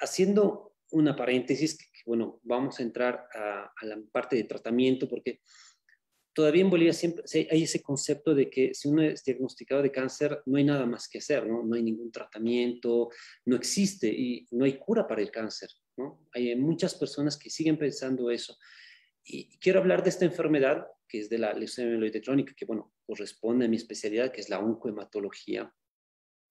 haciendo una paréntesis, que, bueno, vamos a entrar a, la parte de tratamiento porque todavía en Bolivia siempre hay ese concepto de que si uno es diagnosticado de cáncer no hay nada más que hacer, ¿no? No hay ningún tratamiento, no existe y no hay cura para el cáncer, ¿no? Hay muchas personas que siguen pensando eso. Y quiero hablar de esta enfermedad que es de la leucemia mieloide crónica, que bueno, corresponde a mi especialidad, que es la oncohematología,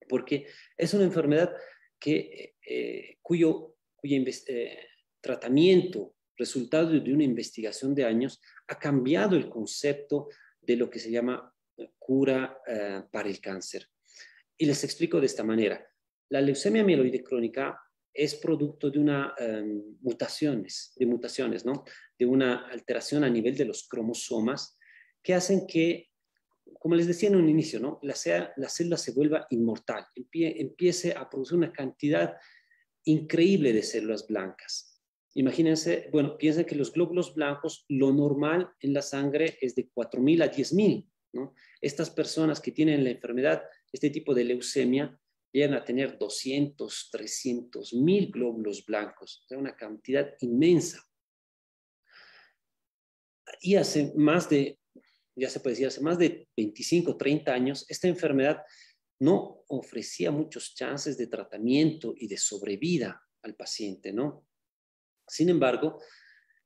porque es una enfermedad que, eh, cuyo, eh, tratamiento, resultado de una investigación de años, ha cambiado el concepto de lo que se llama eh, cura para el cáncer. Y les explico de esta manera. La leucemia mieloide crónica es producto de una em, mutaciones, de mutaciones, ¿no? De una alteración a nivel de los cromosomas que hacen que como les decía en un inicio, ¿no? la, la célula se vuelva inmortal, empiece a producir una cantidad increíble de células blancas. Imagínense, bueno, piensen que los glóbulos blancos, lo normal en la sangre es de 4.000 a 10.000. ¿no? Estas personas que tienen la enfermedad, este tipo de leucemia, llegan a tener 200, 300 mil glóbulos blancos, una cantidad inmensa. Y hace más de ya se puede decir, hace más de 25, 30 años, esta enfermedad no ofrecía muchos chances de tratamiento y de sobrevida al paciente, ¿no? Sin embargo,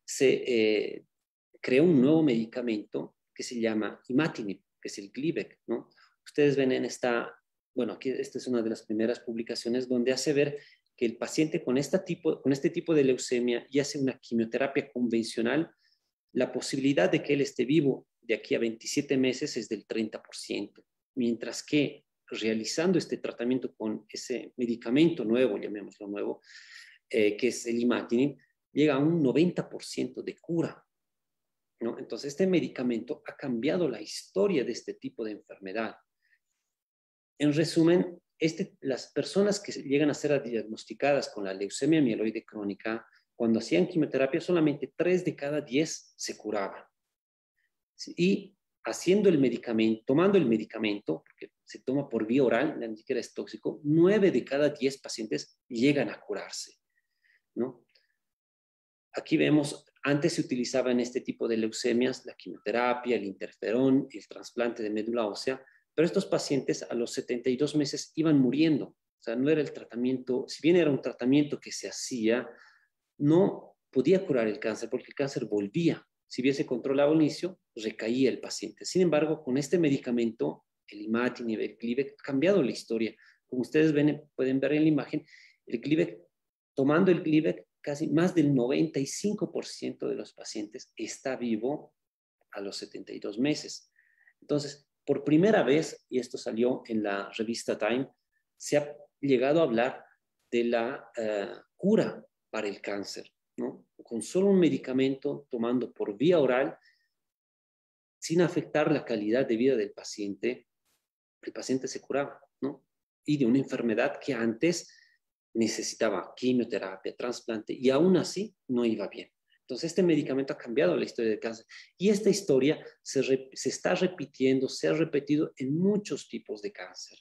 se eh, creó un nuevo medicamento que se llama imatinib, que es el Glivec, ¿no? Ustedes ven en esta, bueno, aquí esta es una de las primeras publicaciones donde hace ver que el paciente con, esta tipo, con este tipo de leucemia y hace una quimioterapia convencional, la posibilidad de que él esté vivo de aquí a 27 meses es del 30%, mientras que realizando este tratamiento con ese medicamento nuevo, llamémoslo nuevo, eh, que es el imatinib, llega a un 90% de cura. ¿no? Entonces, este medicamento ha cambiado la historia de este tipo de enfermedad. En resumen, este, las personas que llegan a ser diagnosticadas con la leucemia mieloide crónica, cuando hacían quimioterapia, solamente 3 de cada 10 se curaban y haciendo el medicamento, tomando el medicamento, porque se toma por vía oral, ni siquiera es tóxico, nueve de cada diez pacientes llegan a curarse, ¿no? Aquí vemos, antes se utilizaba en este tipo de leucemias la quimioterapia, el interferón, el trasplante de médula ósea, pero estos pacientes a los 72 meses iban muriendo. O sea, no era el tratamiento, si bien era un tratamiento que se hacía, no podía curar el cáncer porque el cáncer volvía si hubiese controlado al inicio, recaía el paciente. Sin embargo, con este medicamento, el imatinib, el Glivec, ha cambiado la historia. Como ustedes ven, pueden ver en la imagen, el Glivec, tomando el Glivec, casi más del 95% de los pacientes está vivo a los 72 meses. Entonces, por primera vez, y esto salió en la revista Time, se ha llegado a hablar de la eh, cura para el cáncer, ¿no? Con solo un medicamento tomando por vía oral, sin afectar la calidad de vida del paciente, el paciente se curaba, ¿no? Y de una enfermedad que antes necesitaba quimioterapia, trasplante, y aún así no iba bien. Entonces, este medicamento ha cambiado la historia del cáncer. Y esta historia se, se, está repitiendo, se ha repetido en muchos tipos de cáncer.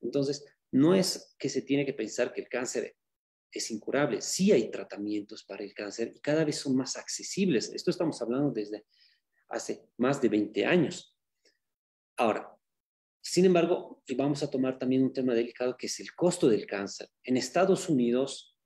Entonces, no es que se tiene que pensar que el cáncer es incurable. Sí hay tratamientos para el cáncer y cada vez son más accesibles. Esto estamos hablando desde hace más de 20 años. Ahora, sin embargo, vamos a tomar también un tema delicado que es el costo del cáncer. En Estados Unidos,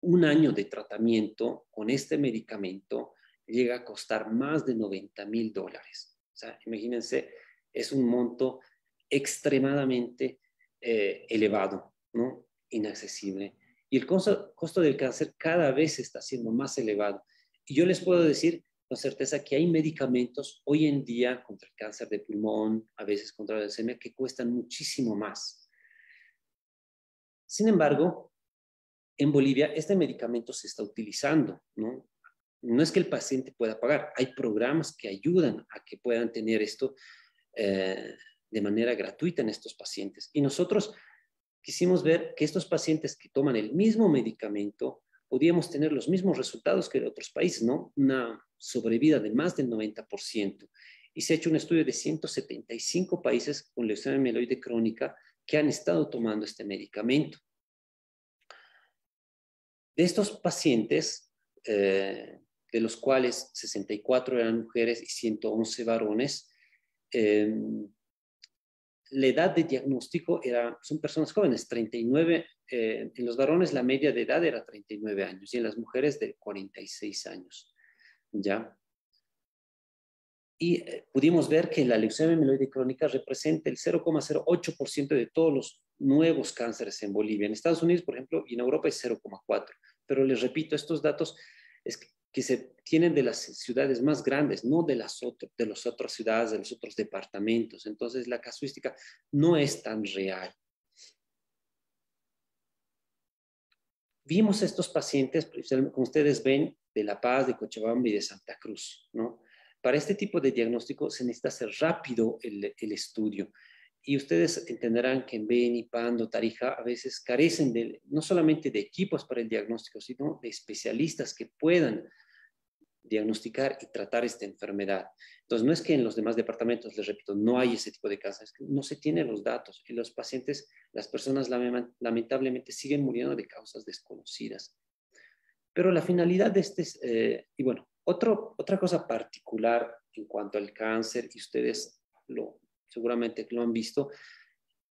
un año de tratamiento con este medicamento llega a costar más de 90 mil dólares. O sea, imagínense, es un monto extremadamente eh, elevado, ¿no? Inaccesible. Y el costo, del cáncer cada vez está siendo más elevado. Y yo les puedo decir con certeza que hay medicamentos hoy en día contra el cáncer de pulmón, a veces contra la leucemia, que cuestan muchísimo más. Sin embargo, en Bolivia este medicamento se está utilizando, ¿no? No es que el paciente pueda pagar, hay programas que ayudan a que puedan tener esto eh, de manera gratuita en estos pacientes. Y nosotros quisimos ver que estos pacientes que toman el mismo medicamento podíamos tener los mismos resultados que en otros países, ¿no? Una sobrevida de más del 90%. Y se ha hecho un estudio de 175 países con leucemia mieloide crónica que han estado tomando este medicamento. De estos pacientes, eh, de los cuales 64 eran mujeres y 111 varones, eh, la edad de diagnóstico era, son personas jóvenes, 39, eh, en los varones la media de edad era 39 años y en las mujeres de 46 años, ¿ya? Y eh, pudimos ver que la leucemia mieloide crónica representa el 0,08% de todos los nuevos cánceres en Bolivia. En Estados Unidos, por ejemplo, y en Europa es 0,4%. Pero les repito, estos datos es que que se tienen de las ciudades más grandes, no de las, de las otras ciudades, de los otros departamentos. Entonces, la casuística no es tan real. Vimos estos pacientes, como ustedes ven, de La Paz, de Cochabamba y de Santa Cruz, ¿no? Para este tipo de diagnóstico se necesita hacer rápido el, el estudio. Y ustedes entenderán que en Beni, Pando, Tarija a veces carecen de, no solamente de equipos para el diagnóstico, sino de especialistas que puedan diagnosticar y tratar esta enfermedad. Entonces, no es que en los demás departamentos, les repito, no hay ese tipo de casos, es que no se tienen los datos y los pacientes, las personas lamentablemente siguen muriendo de causas desconocidas. Pero la finalidad de este, eh, y bueno, otro, otra cosa particular en cuanto al cáncer, y ustedes lo, seguramente lo han visto,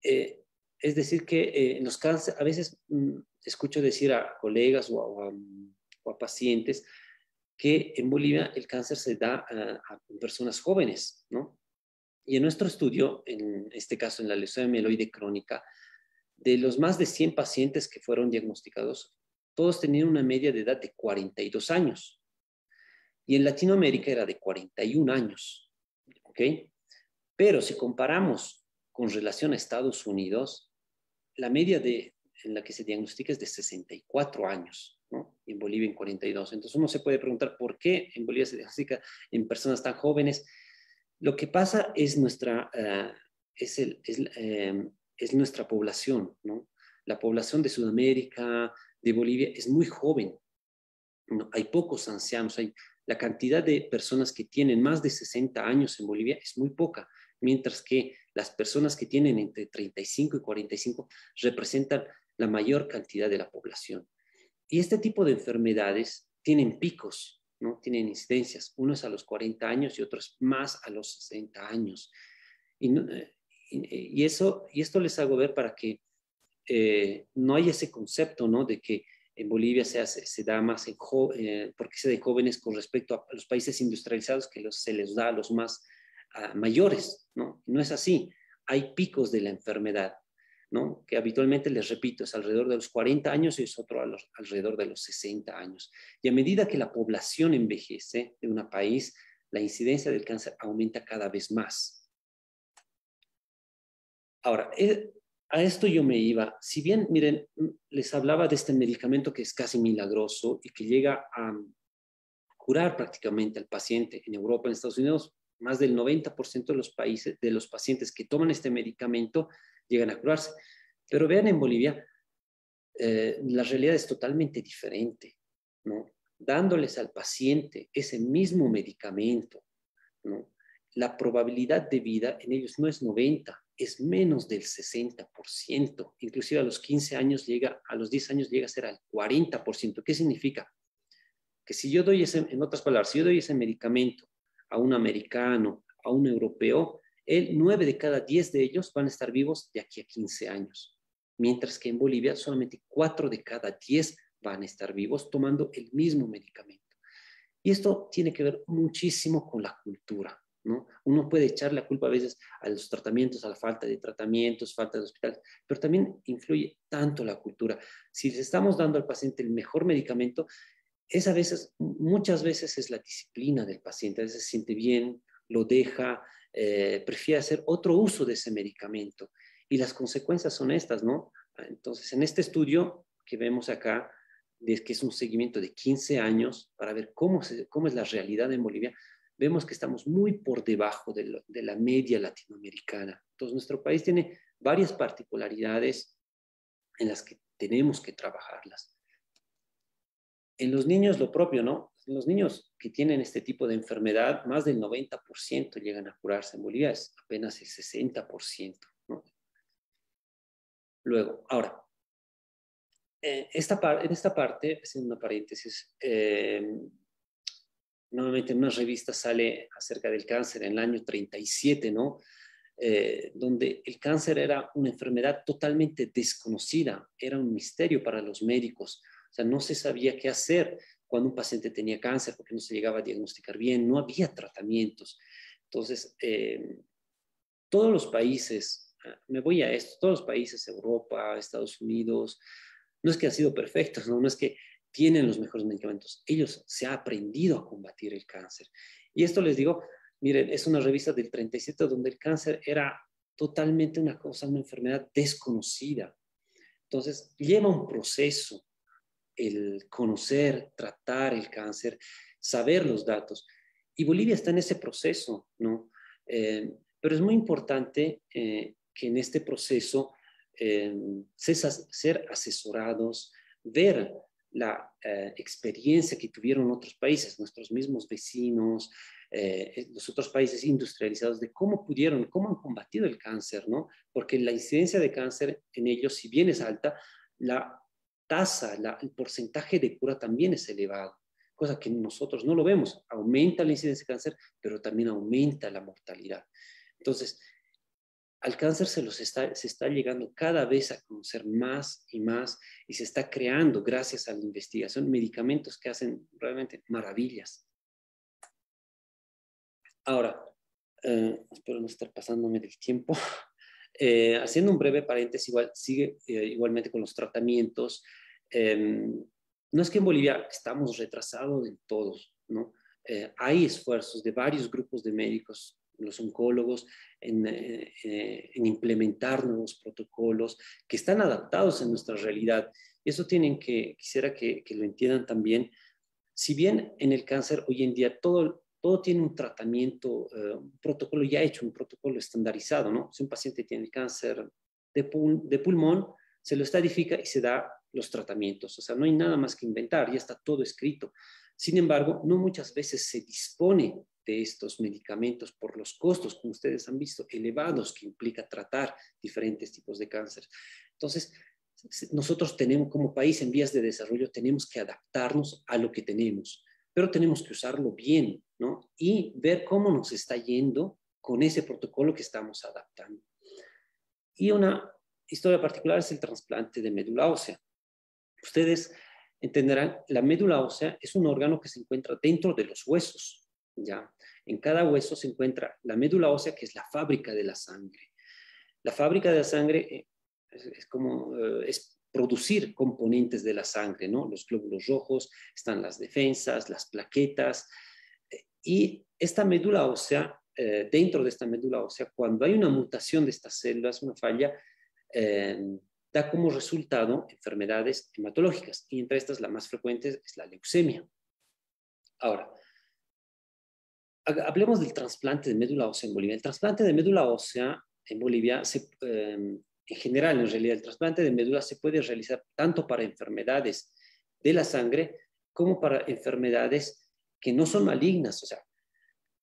eh, es decir, que eh, en los cánceres, a veces mm, escucho decir a colegas o a pacientes, que en Bolivia el cáncer se da a, personas jóvenes, ¿no? Y en nuestro estudio, en este caso en la leucemia mieloide crónica, de los más de 100 pacientes que fueron diagnosticados, todos tenían una media de edad de 42 años. Y en Latinoamérica era de 41 años, ¿ok? Pero si comparamos con relación a Estados Unidos, la media de, en la que se diagnostica es de 64 años y en Bolivia en 42. Entonces uno se puede preguntar por qué en Bolivia se diagnostica en personas tan jóvenes. Lo que pasa es nuestra, eh, es, el, es, eh, es, nuestra población, ¿no? La población de Sudamérica, de Bolivia, es muy joven. ¿no? Hay pocos ancianos, hay, la cantidad de personas que tienen más de 60 años en Bolivia es muy poca, mientras que las personas que tienen entre 35 y 45 representan la mayor cantidad de la población. Y este tipo de enfermedades tienen picos, ¿no? Tienen incidencias, unos a los 40 años y otros más a los 60 años. Y, eh, y, eso, y esto les hago ver para que eh, no haya ese concepto, ¿no? De que en Bolivia se da más, en eh, porque se de jóvenes con respecto a los países industrializados que se les da a los más mayores, ¿no? No es así. Hay picos de la enfermedad que habitualmente, les repito, es alrededor de los 40 años y es otro alrededor de los 60 años. Y a medida que la población envejece de un país, la incidencia del cáncer aumenta cada vez más. Ahora, eh, a esto yo me iba. Si bien, miren, les hablaba de este medicamento que es casi milagroso y que llega a curar prácticamente al paciente en Europa, en Estados Unidos, más del 90% de los países, de los pacientes que toman este medicamento llegan a curarse. Pero vean en Bolivia, eh, la realidad es totalmente diferente, ¿no? Dándoles al paciente ese mismo medicamento, ¿no? La probabilidad de vida en ellos no es 90, es menos del 60%. Inclusive a los 15 años llega, a los 10 años llega a ser al 40%. ¿Qué significa? Que si yo doy ese, en otras palabras, si yo doy ese medicamento a un americano, a un europeo, el 9 de cada 10 de ellos van a estar vivos de aquí a 15 años. Mientras que en Bolivia solamente 4 de cada 10 van a estar vivos tomando el mismo medicamento. Y esto tiene que ver muchísimo con la cultura. Uno puede echar la culpa a veces a los tratamientos, a la falta de tratamientos, falta de hospitales, pero también influye tanto la cultura. Si le estamos dando al paciente el mejor medicamento, es a veces, muchas veces es la disciplina del paciente, a veces se siente bien, lo deja, eh, prefiere hacer otro uso de ese medicamento. Y las consecuencias son estas, ¿no? Entonces, en este estudio que vemos acá, que es un seguimiento de 15 años para ver cómo, cómo es la realidad en Bolivia, vemos que estamos muy por debajo de, la media latinoamericana. Entonces, nuestro país tiene varias particularidades en las que tenemos que trabajarlas. En los niños lo propio, ¿no? En los niños que tienen este tipo de enfermedad, más del 90% llegan a curarse. En Bolivia es apenas el 60%, ¿no? Luego, ahora, eh, esta en esta parte, haciendo una paréntesis, eh, nuevamente en una revista sale acerca del cáncer en el año 37, ¿no? Eh, donde el cáncer era una enfermedad totalmente desconocida, era un misterio para los médicos, o sea, no se sabía qué hacer cuando un paciente tenía cáncer porque no se llegaba a diagnosticar bien, no había tratamientos. Entonces, eh, todos los países, ah, me voy a esto, todos los países, Europa, Estados Unidos, no es que han sido perfectos, no, es que tienen los mejores medicamentos. Ellos se han aprendido a combatir el cáncer. Y esto les digo, miren, es una revista del 37 donde el cáncer era totalmente una cosa, una enfermedad desconocida. Entonces, lleva un proceso el conocer, tratar el cáncer, saber los datos. Y Bolivia está en ese proceso, ¿no? Eh, pero es muy importante eh, que en este proceso eh, ser asesorados, ver la eh, experiencia que tuvieron otros países, nuestros mismos vecinos, los otros países industrializados, de cómo pudieron, cómo han combatido el cáncer, ¿no? Porque la incidencia de cáncer en ellos, si bien es alta, la tasa, el porcentaje de cura también es elevado, cosa que nosotros no lo vemos. Aumenta la incidencia de cáncer, pero también aumenta la mortalidad. Entonces, al cáncer se, los está, se está llegando cada vez a conocer más y más y se está creando, gracias a la investigación, medicamentos que hacen realmente maravillas. Ahora, eh, espero no estar pasándome del tiempo. *laughs* Eh, haciendo un breve paréntesis, igual, sigue eh, igualmente con los tratamientos. Em, no es que en Bolivia estamos retrasados del todos, ¿no? hay esfuerzos de varios grupos de médicos los oncólogos eh, eh, en, implementar nuevos protocolos que están adaptados en nuestra realidad. Eso tienen que, quisiera que, lo entiendan también. Si bien en el cáncer hoy en día todo, todo tiene un tratamiento, eh, un protocolo ya hecho, un protocolo estandarizado, ¿no? Si un paciente tiene cáncer de, de pulmón, se lo estadifica y se da los tratamientos. O sea, no hay nada más que inventar, ya está todo escrito. Sin embargo, no muchas veces se dispone de estos medicamentos por los costos, como ustedes han visto, elevados que implica tratar diferentes tipos de cáncer. Entonces, nosotros tenemos como país en vías de desarrollo, tenemos que adaptarnos a lo que tenemos, pero tenemos que usarlo bien, ¿no? Y ver cómo nos está yendo con ese protocolo que estamos adaptando. Y una historia particular es el trasplante de médula ósea. Ustedes entenderán, la médula ósea es un órgano que se encuentra dentro de los huesos, ¿ya? En cada hueso se encuentra la médula ósea, que es la fábrica de la sangre. La fábrica de la sangre eh, es, como, eh, es producir componentes de la sangre, ¿no? Los glóbulos rojos, están las defensas, las plaquetas, y esta médula ósea, dentro de esta médula ósea, cuando hay una mutación de estas células, una falla, eh, da como resultado enfermedades hematológicas y entre estas la más frecuente es la leucemia. Ahora, hablemos del trasplante de médula ósea en Bolivia. El trasplante de médula ósea en Bolivia, em, en general, en realidad, el trasplante de médula se puede realizar tanto para enfermedades de la sangre como para enfermedades que no son malignas. O sea,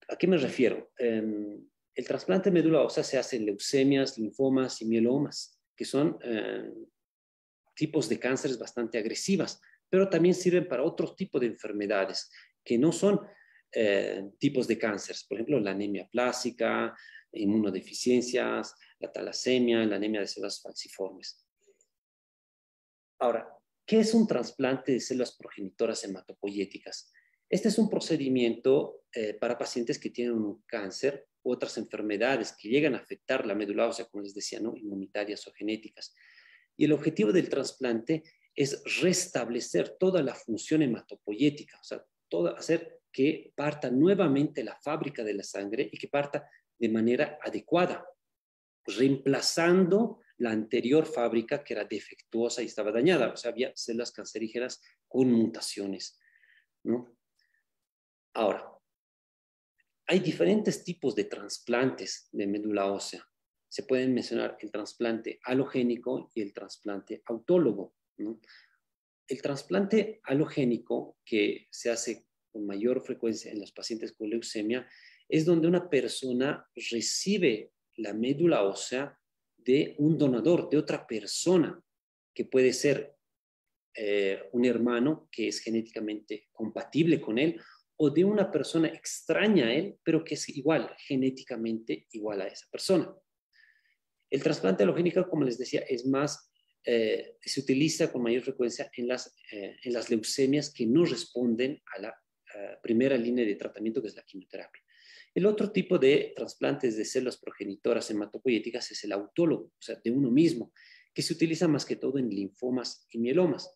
¿a qué me refiero? Em, el trasplante de médula ósea se hace en leucemias, linfomas y mielomas, que son em, tipos de cánceres bastante agresivas, pero también sirven para otros tipos de enfermedades que no son eh, tipos de cánceres, por ejemplo, la anemia plástica, inmunodeficiencias, la talasemia, la anemia de células falciformes. Ahora, ¿qué es un trasplante de células progenitoras hematopoyéticas? Este es un procedimiento eh, para pacientes que tienen un cáncer u otras enfermedades que llegan a afectar la médula ósea, como les decía, ¿no? inmunitarias o genéticas. Y el objetivo del trasplante es restablecer toda la función hematopoyética, o sea, hacer que parta nuevamente la fábrica de la sangre y que parta de manera adecuada, reemplazando la anterior fábrica que era defectuosa y estaba dañada, o sea, había células cancerígenas con mutaciones. ¿no? Ahora, hay diferentes tipos de trasplantes de médula ósea. Se pueden mencionar el trasplante halogénico y el trasplante autólogo. El trasplante halogénico que se hace con mayor frecuencia en los pacientes con leucemia es donde una persona recibe la médula ósea de un donador, de otra persona, que puede ser eh, un hermano que es genéticamente compatible con él o de una persona extraña a él, pero que es igual, genéticamente igual a esa persona. El trasplante halogénico, como les decía, es más, eh, se utiliza con mayor frecuencia en las, eh, en las leucemias que no responden a la primera línea de tratamiento, que es la quimioterapia. El otro tipo de trasplantes de células progenitoras hematopoyéticas es el autólogo, o sea, de uno mismo, que se utiliza más que todo en linfomas y mielomas,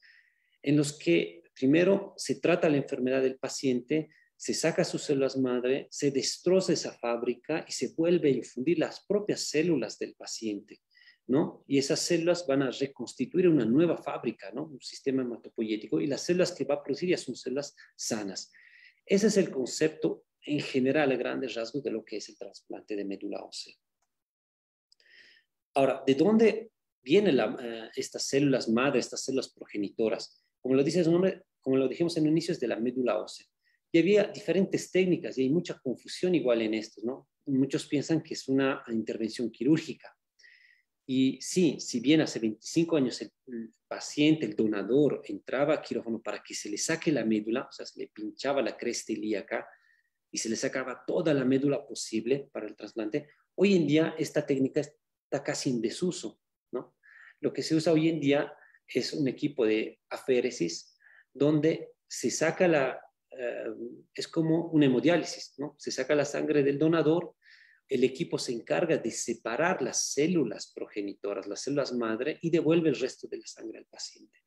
en los que primero se trata la enfermedad del paciente, se saca sus células madre, se destroza esa fábrica y se vuelve a infundir las propias células del paciente. ¿no? Y esas células van a reconstituir una nueva fábrica, ¿no? Un sistema hematopoyético y las células que va a producir ya son células sanas. Ese es el concepto en general, a grandes rasgos, de lo que es el trasplante de médula ósea. Ahora, ¿de dónde vienen eh, estas células madre, estas células progenitoras? Como lo dice su nombre, como lo dijimos en el inicio, es de la médula ósea. Y había diferentes técnicas y hay mucha confusión igual en esto, ¿no? Muchos piensan que es una intervención quirúrgica, y sí, si bien hace 25 años el, paciente, el donador, entraba a quirófano para que se le saque la médula, o sea, se le pinchaba la cresta ilíaca y se le sacaba toda la médula posible para el trasplante, hoy en día esta técnica está casi en desuso, ¿no? Lo que se usa hoy en día es un equipo de aféresis donde se saca la, eh, es como un hemodiálisis, ¿no? Se saca la sangre del donador, el equipo se encarga de separar las células progenitoras, las células madre, y devuelve el resto de la sangre al paciente.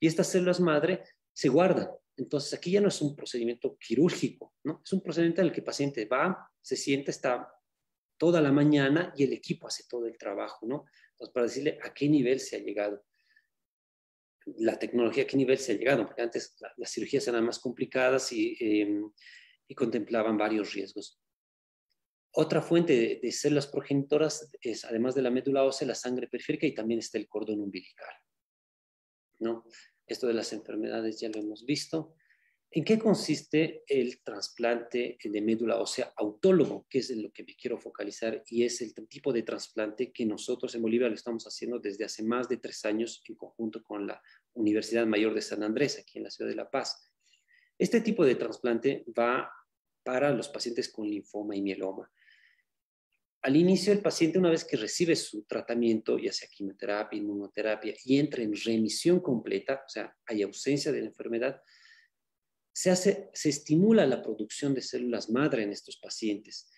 Y estas células madre se guardan. Entonces, aquí ya no es un procedimiento quirúrgico, ¿no? Es un procedimiento en el que el paciente va, se siente, está toda la mañana y el equipo hace todo el trabajo, ¿no? Para decirle a qué nivel se ha llegado. La tecnología, a qué nivel se ha llegado, porque antes las cirugías eran más complicadas y, em, y contemplaban varios riesgos. Otra fuente de, células progenitoras es, además de la médula ósea, la sangre periférica y también está el cordón umbilical. ¿no? Esto de las enfermedades ya lo hemos visto. ¿En qué consiste el trasplante de médula ósea autólogo? Que es en lo que me quiero focalizar y es el tipo de trasplante que nosotros en Bolivia lo estamos haciendo desde hace más de tres años en conjunto con la Universidad Mayor de San Andrés, aquí en la ciudad de La Paz. Este tipo de trasplante va para los pacientes con linfoma y mieloma. Al inicio, el paciente, una vez que recibe su tratamiento, ya sea quimioterapia, inmunoterapia, y entra en remisión completa, o sea, hay ausencia de la enfermedad, se, hace, se estimula la producción de células madre en estos pacientes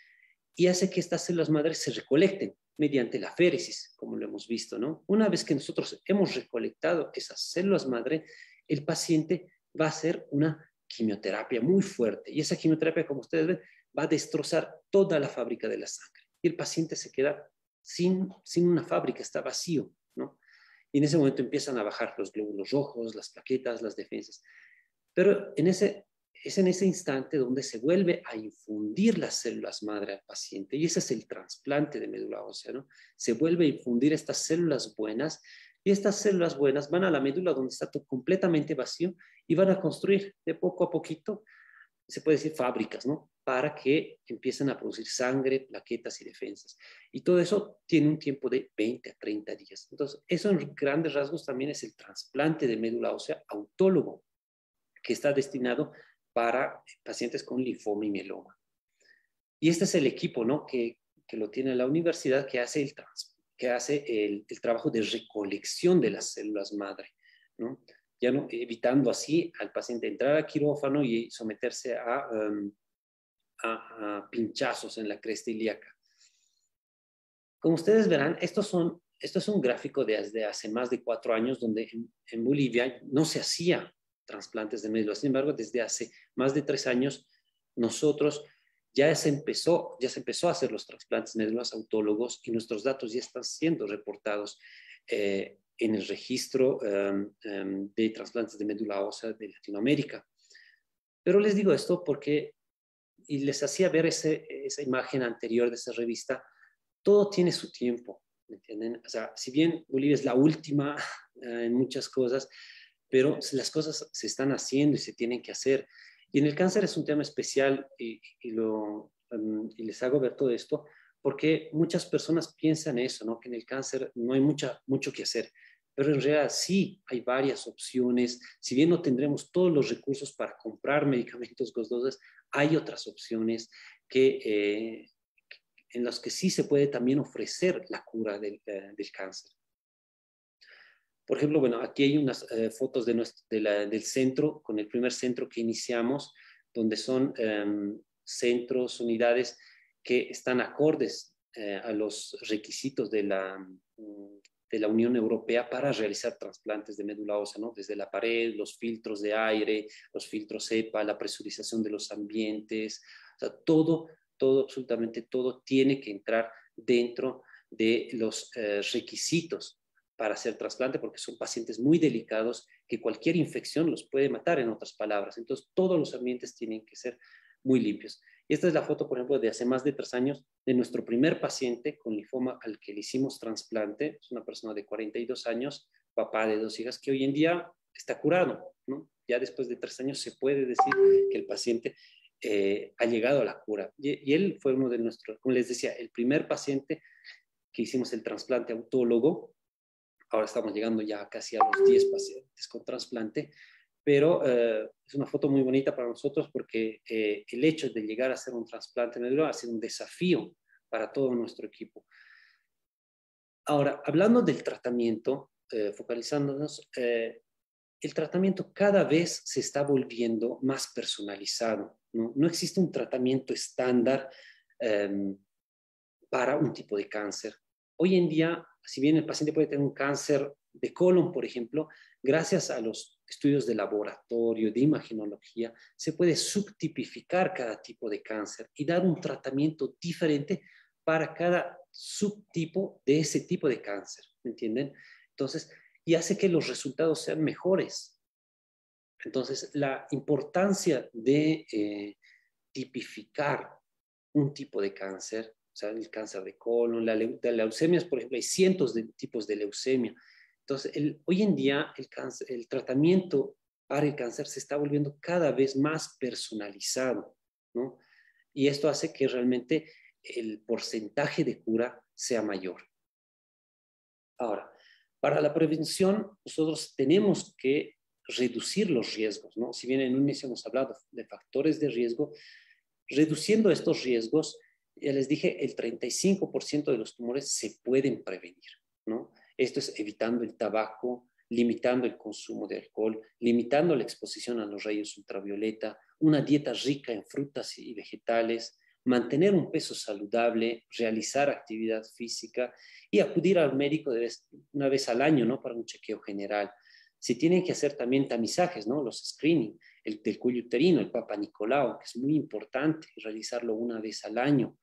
y hace que estas células madre se recolecten mediante la féresis, como lo hemos visto, ¿no? Una vez que nosotros hemos recolectado esas células madre, el paciente va a hacer una quimioterapia muy fuerte y esa quimioterapia, como ustedes ven, va a destrozar toda la fábrica de la sangre y el paciente se queda sin, sin una fábrica, está vacío. y en ese momento empiezan a bajar los glóbulos rojos, las plaquetas, las defensas. Pero en ese, es en ese instante donde se vuelve a infundir las células madre al paciente y ese es el trasplante de médula ósea, ¿no? Se vuelve a infundir estas células buenas y estas células buenas van a la médula donde está todo completamente vacío y van a construir de poco a poquito, se puede decir fábricas, ¿no? Para que empiecen a producir sangre, plaquetas y defensas. Y todo eso tiene un tiempo de 20 a 30 días. Entonces, eso en grandes rasgos también es el trasplante de médula ósea autólogo, que está destinado para pacientes con linfoma y mieloma. Y este es el equipo, ¿no? Que, que lo tiene la universidad que hace el trasplante que hace el, trabajo de recolección de las células madre, ¿no? Ya no, evitando así al paciente entrar a quirófano y someterse a, um, a, pinchazos en la cresta ilíaca. Como ustedes verán, estos son, esto es un gráfico desde hace más de cuatro años donde en, en Bolivia no se hacía trasplantes de médula. Sin embargo, desde hace más de tres años, nosotros ya se empezó, ya se empezó a hacer los trasplantes de médulas autólogos y nuestros datos ya están siendo reportados eh, en el registro em, em, de trasplantes de médula ósea de Latinoamérica. Pero les digo esto porque, y les hacía ver ese, esa imagen anterior de esa revista, todo tiene su tiempo, ¿me entienden? O sea, si bien Bolivia es la última *laughs* eh, en muchas cosas, pero las cosas se están haciendo y se tienen que hacer. Y en el cáncer es un tema especial y, lo, em, y les hago ver todo esto porque muchas personas piensan eso, ¿no? que en el cáncer no hay mucha, mucho que hacer, pero en realidad sí hay varias opciones. Si bien no tendremos todos los recursos para comprar *laughs* medicamentos costosos, hay otras opciones que, eh, en las que sí se puede también ofrecer la cura del, eh, del cáncer. Por ejemplo, bueno, aquí hay unas eh, fotos de del centro, con el primer centro que iniciamos, donde son em, centros, unidades que están acordes eh, a los requisitos de la, mm, de la Unión Europea para realizar trasplantes de médula ósea, ¿no? Desde la pared, los filtros de aire, los filtros EPA, la presurización de los ambientes, o sea, todo, todo, absolutamente todo tiene que entrar dentro de los eh, requisitos para hacer trasplante porque son pacientes muy delicados que cualquier infección los puede matar, en otras palabras. Entonces, todos los ambientes tienen que ser muy limpios. Y esta es la foto, por ejemplo, de hace más de tres años de nuestro primer paciente con linfoma al que le hicimos trasplante. Es una persona de 42 años, papá de dos hijas, que hoy en día está curado. ¿no? Ya después de tres años se puede decir que el paciente eh, ha llegado a la cura. Y, y, él fue uno de nuestros, como les decía, el primer paciente que hicimos el trasplante autólogo ahora estamos llegando ya casi a los 10 pacientes con trasplante, pero eh, es una foto muy bonita para nosotros porque eh, el hecho de llegar a hacer un trasplante médula ha sido un desafío para todo nuestro equipo. Ahora, hablando del tratamiento, eh, focalizándonos, el tratamiento cada vez se está volviendo más personalizado. No, no existe un tratamiento estándar em, para un tipo de cáncer. Hoy en día si bien el paciente puede tener un cáncer de colon, por ejemplo, gracias a los estudios de laboratorio, de imagenología, se puede subtipificar cada tipo de cáncer y dar un tratamiento diferente para cada subtipo de ese tipo de cáncer, ¿me entienden? Entonces, y hace que los resultados sean mejores. Entonces, la importancia de eh, tipificar un tipo de cáncer o sea, el cáncer de colon, la, leucemia, por ejemplo, hay cientos de tipos de leucemia. Entonces, hoy en día el, cáncer, el tratamiento para el cáncer se está volviendo cada vez más personalizado, ¿no? Y esto hace que realmente el porcentaje de cura sea mayor. Ahora, para la prevención, nosotros tenemos que reducir los riesgos, ¿no? Si bien en un inicio hemos hablado de factores de riesgo, reduciendo estos riesgos, ya les dije, el 35% de los tumores se pueden prevenir, ¿no? Esto es evitando el tabaco, limitando el consumo de alcohol, limitando la exposición a los rayos ultravioleta, una dieta rica en frutas y vegetales, mantener un peso saludable, realizar actividad física y acudir al médico una vez al año, ¿no? Para un chequeo general. Se tienen que hacer también tamizajes, ¿no? Los screening, el del cuello uterino, el Papa Nicolau, que es muy importante realizarlo una vez al año.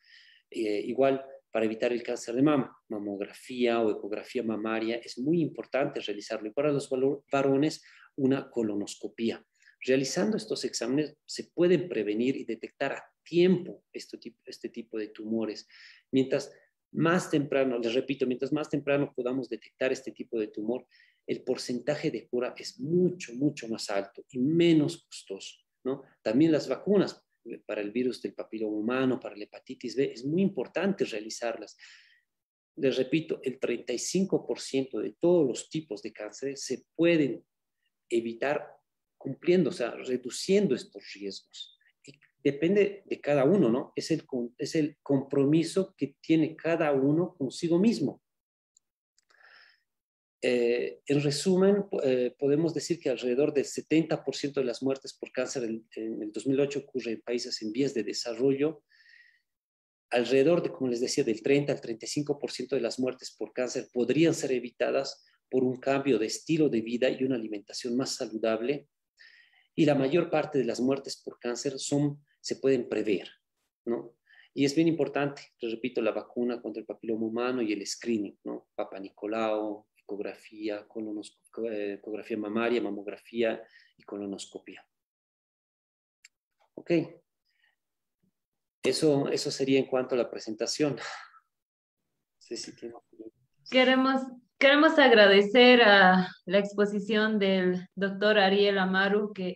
Eh, igual para evitar el cáncer de mama. Mamografía o ecografía mamaria es muy importante realizarlo. Y para los varones, una colonoscopía. Realizando estos exámenes se pueden prevenir y detectar a tiempo este tipo, este tipo de tumores. Mientras más temprano, les repito, mientras más temprano podamos detectar este tipo de tumor, el porcentaje de cura es mucho, mucho más alto y menos costoso. ¿no? También las vacunas para el virus del papiloma humano, para la hepatitis B, es muy importante realizarlas. Les repito, el 35% de todos los tipos de cáncer se pueden evitar cumpliendo, o sea, reduciendo estos riesgos. Depende de cada uno, ¿no? Es el, es el compromiso que tiene cada uno consigo mismo. Eh, en resumen, eh, podemos decir que alrededor del 70% de las muertes por cáncer en, en, el 2008 ocurre en países en vías de desarrollo. Alrededor de, como les decía, del 30 al 35% de las muertes por cáncer podrían ser evitadas por un cambio de estilo de vida y una alimentación más saludable. Y la mayor parte de las muertes por cáncer son, se pueden prever, ¿no? Y es bien importante, les repito, la vacuna contra el papiloma humano y el screening, ¿no? Papa Nicolau, ecografía, eh, ecografía mamaria, mamografía y colonoscopia. Ok. Eso, eso sería en cuanto a la presentación. queremos, queremos agradecer a la exposición del doctor Ariel Amaru, que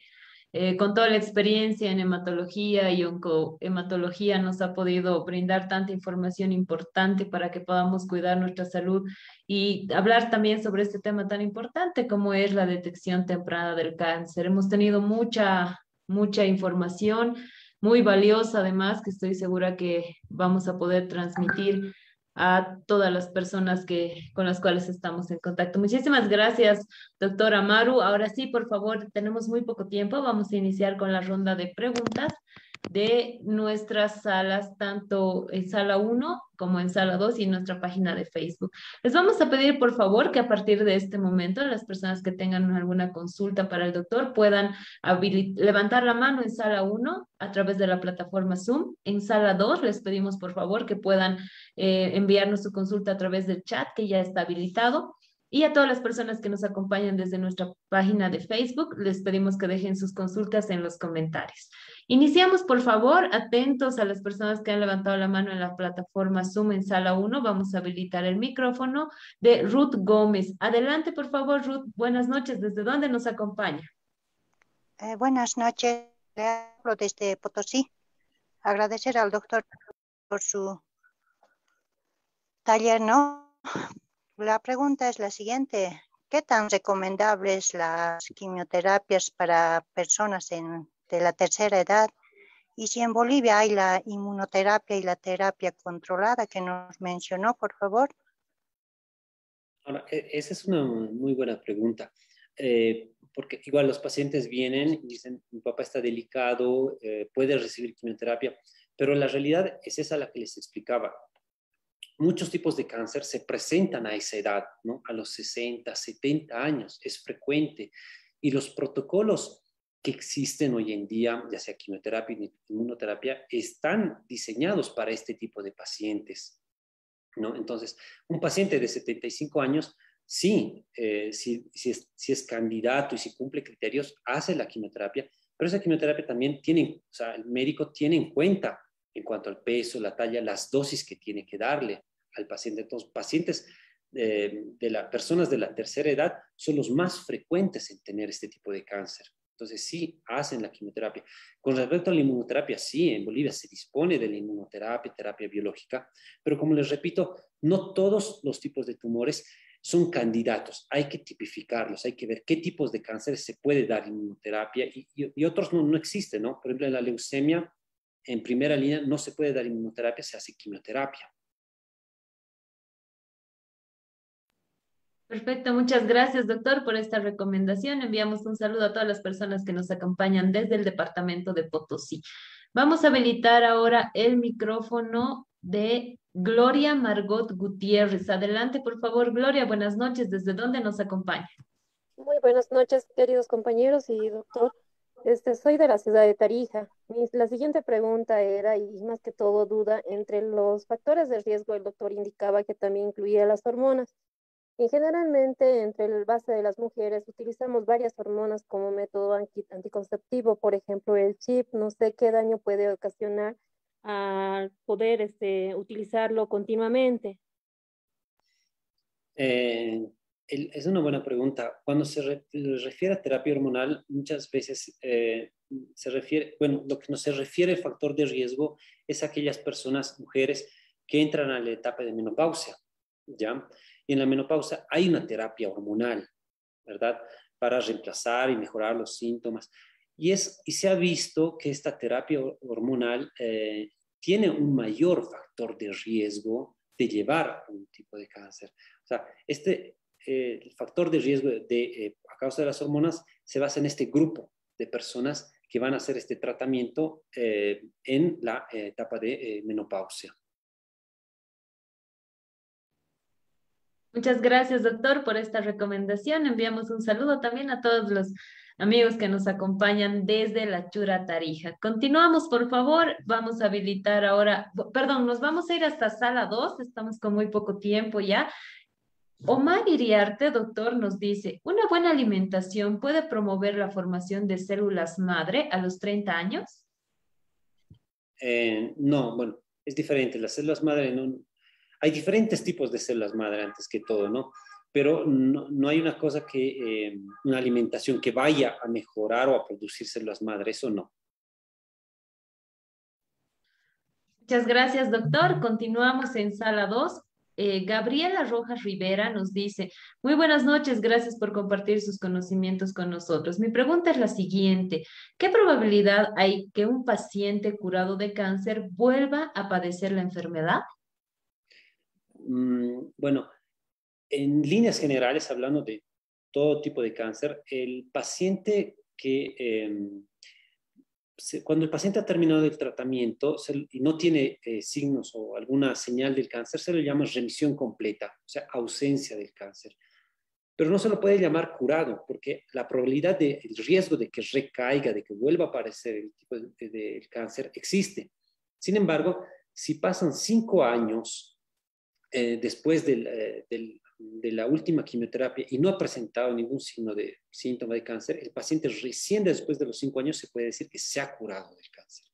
eh, con toda la experiencia en hematología y oncohematología nos ha podido brindar tanta información importante para que podamos cuidar nuestra salud y hablar también sobre este tema tan importante como es la detección temprana del cáncer. Hemos tenido mucha, mucha información muy valiosa además que estoy segura que vamos a poder transmitir a todas las personas que, con las cuales estamos en contacto. Muchísimas gracias, doctora Amaru. Ahora sí, por favor, tenemos muy poco tiempo. Vamos a iniciar con la ronda de preguntas de nuestras salas, tanto en sala 1 como en sala 2 y en nuestra página de Facebook. Les vamos a pedir, por favor, que a partir de este momento las personas que tengan alguna consulta para el doctor puedan levantar la mano en sala 1 a través de la plataforma Zoom. En sala 2 les pedimos, por favor, que puedan eh, enviarnos su consulta a través del chat que ya está habilitado. Y a todas las personas que nos acompañan desde nuestra página de Facebook, les pedimos que dejen sus consultas en los comentarios. Iniciamos, por favor, atentos a las personas que han levantado la mano en la plataforma Zoom en sala 1. Vamos a habilitar el micrófono de Ruth Gómez. Adelante, por favor, Ruth. Buenas noches. ¿Desde dónde nos acompaña? Eh, buenas noches. Le hablo desde Potosí. Agradecer al doctor por su taller, ¿no? La pregunta es la siguiente. ¿Qué tan recomendables las quimioterapias para personas de la tercera edad? Y si en Bolivia hay la inmunoterapia y la terapia controlada que nos mencionó, por favor. Ahora, e, esa es una muy buena pregunta, eh, porque igual los pacientes vienen y dicen, mi papá está delicado, eh, puede recibir quimioterapia, pero la realidad es esa la que les explicaba muchos tipos de cáncer se presentan a esa edad, ¿no? A los 60, 70 años, es frecuente. Y los protocolos que existen hoy en día, ya sea quimioterapia y inmunoterapia, están diseñados para este tipo de pacientes, ¿no? Entonces, un paciente de 75 años, sí, eh, si, es, si es candidato y si cumple criterios, hace la quimioterapia, pero esa quimioterapia también tiene, o sea, el médico tiene en cuenta en cuanto al peso, la talla, las dosis que tiene que darle al paciente. Entonces, pacientes eh, de las personas de la tercera edad son los más frecuentes en tener este tipo de cáncer. Entonces, sí, hacen la quimioterapia. Con respecto a la inmunoterapia, sí, en Bolivia se dispone de la inmunoterapia, terapia biológica, pero como les repito, no todos los tipos de tumores son candidatos. Hay que tipificarlos, hay que ver qué tipos de cánceres se puede dar inmunoterapia y, otros no, no existen, ¿no? Por ejemplo, en la leucemia, en primera línea, no se puede dar inmunoterapia, se hace quimioterapia. Perfecto, muchas gracias, doctor, por esta recomendación. Enviamos un saludo a todas las personas que nos acompañan desde el departamento de Potosí. Vamos a habilitar ahora el micrófono de Gloria Margot Gutiérrez. Adelante, por favor, Gloria, buenas noches. ¿Desde dónde nos acompaña? Muy buenas noches, queridos compañeros y doctor. Este, soy de la ciudad de Tarija. la siguiente pregunta era, y más que todo duda, entre los factores de riesgo, el doctor indicaba que también incluía las hormonas. Y generalmente, entre el base de las mujeres, utilizamos varias hormonas como método anticonceptivo, por ejemplo, el chip. No sé qué daño puede ocasionar al poder este, utilizarlo continuamente. Eh, es una buena pregunta. Cuando se refiere a terapia hormonal, muchas veces eh, se refiere, bueno, lo que no se refiere al factor de riesgo es aquellas personas, mujeres, que entran a la etapa de menopausia, ¿ya? En la menopausia hay una terapia hormonal, ¿verdad? Para reemplazar y mejorar los síntomas. Y, es, y se ha visto que esta terapia hormonal eh, tiene un mayor factor de riesgo de llevar un tipo de cáncer. O sea, este, eh, el factor de riesgo de, eh, a causa de las hormonas se basa en este grupo de personas que van a hacer este tratamiento en la etapa de menopausia. Muchas gracias, doctor, por esta recomendación. Enviamos un saludo también a todos los amigos que nos acompañan desde la Chura Tarija. Continuamos, por favor. Vamos a habilitar ahora, perdón, nos vamos a ir hasta sala 2. Estamos con muy poco tiempo ya. Omar Iriarte, doctor, nos dice, ¿una buena alimentación puede promover la formación de células madre a los 30 años? Eh, no, bueno, es diferente. Las células madre, no, hay diferentes tipos de células madre antes que todo, ¿no? Pero no, hay una cosa que, eh, una alimentación que vaya a mejorar o a producir células madre, eso no. Muchas gracias, doctor. Continuamos en sala 2. Eh, Gabriela Rojas Rivera nos dice, muy buenas noches, gracias por compartir sus conocimientos con nosotros. Mi pregunta es la siguiente, ¿qué probabilidad hay que un paciente curado de cáncer vuelva a padecer la enfermedad? Mm, bueno, en líneas generales, hablando de todo tipo de cáncer, el paciente que... Em, cuando el paciente ha terminado el tratamiento y no tiene eh, signos o alguna señal del cáncer, se le llama remisión completa, o sea, ausencia del cáncer. Pero no se lo puede llamar curado, porque la probabilidad del riesgo de que recaiga, de que vuelva a aparecer el tipo de, cáncer, existe. Sin embargo, si pasan cinco años eh, después eh, de la última quimioterapia y no ha presentado ningún signo de síntoma de cáncer, el paciente recién después de los cinco años se puede decir que se ha curado del cáncer.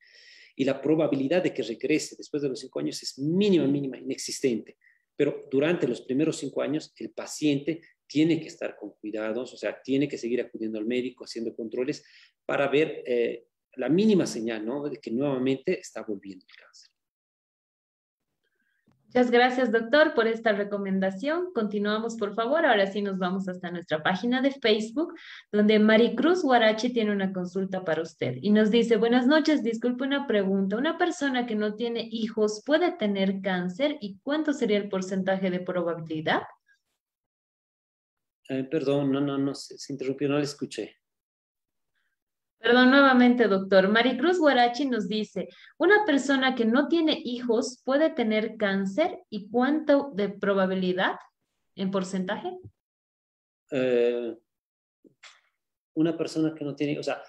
Y la probabilidad de que regrese después de los cinco años es mínima, mínima, inexistente. Pero durante los primeros cinco años, el paciente tiene que estar con cuidados, o sea, tiene que seguir acudiendo al médico, haciendo controles para ver eh, la mínima señal, ¿no? De que nuevamente está volviendo el cáncer. Muchas gracias, doctor, por esta recomendación. Continuamos, por favor. Ahora sí nos vamos hasta nuestra página de Facebook, donde Maricruz Guarachi tiene una consulta para usted y nos dice, buenas noches, disculpe una pregunta. ¿Una persona que no tiene hijos puede tener cáncer y cuánto sería el porcentaje de probabilidad? Eh, perdón, no, no, no, se, interrumpió, no le escuché. Perdón, nuevamente, doctor. Maricruz Guarachi nos dice, ¿una persona que no tiene hijos puede tener cáncer y cuánto de probabilidad en porcentaje? Eh, una persona que no tiene, o sea,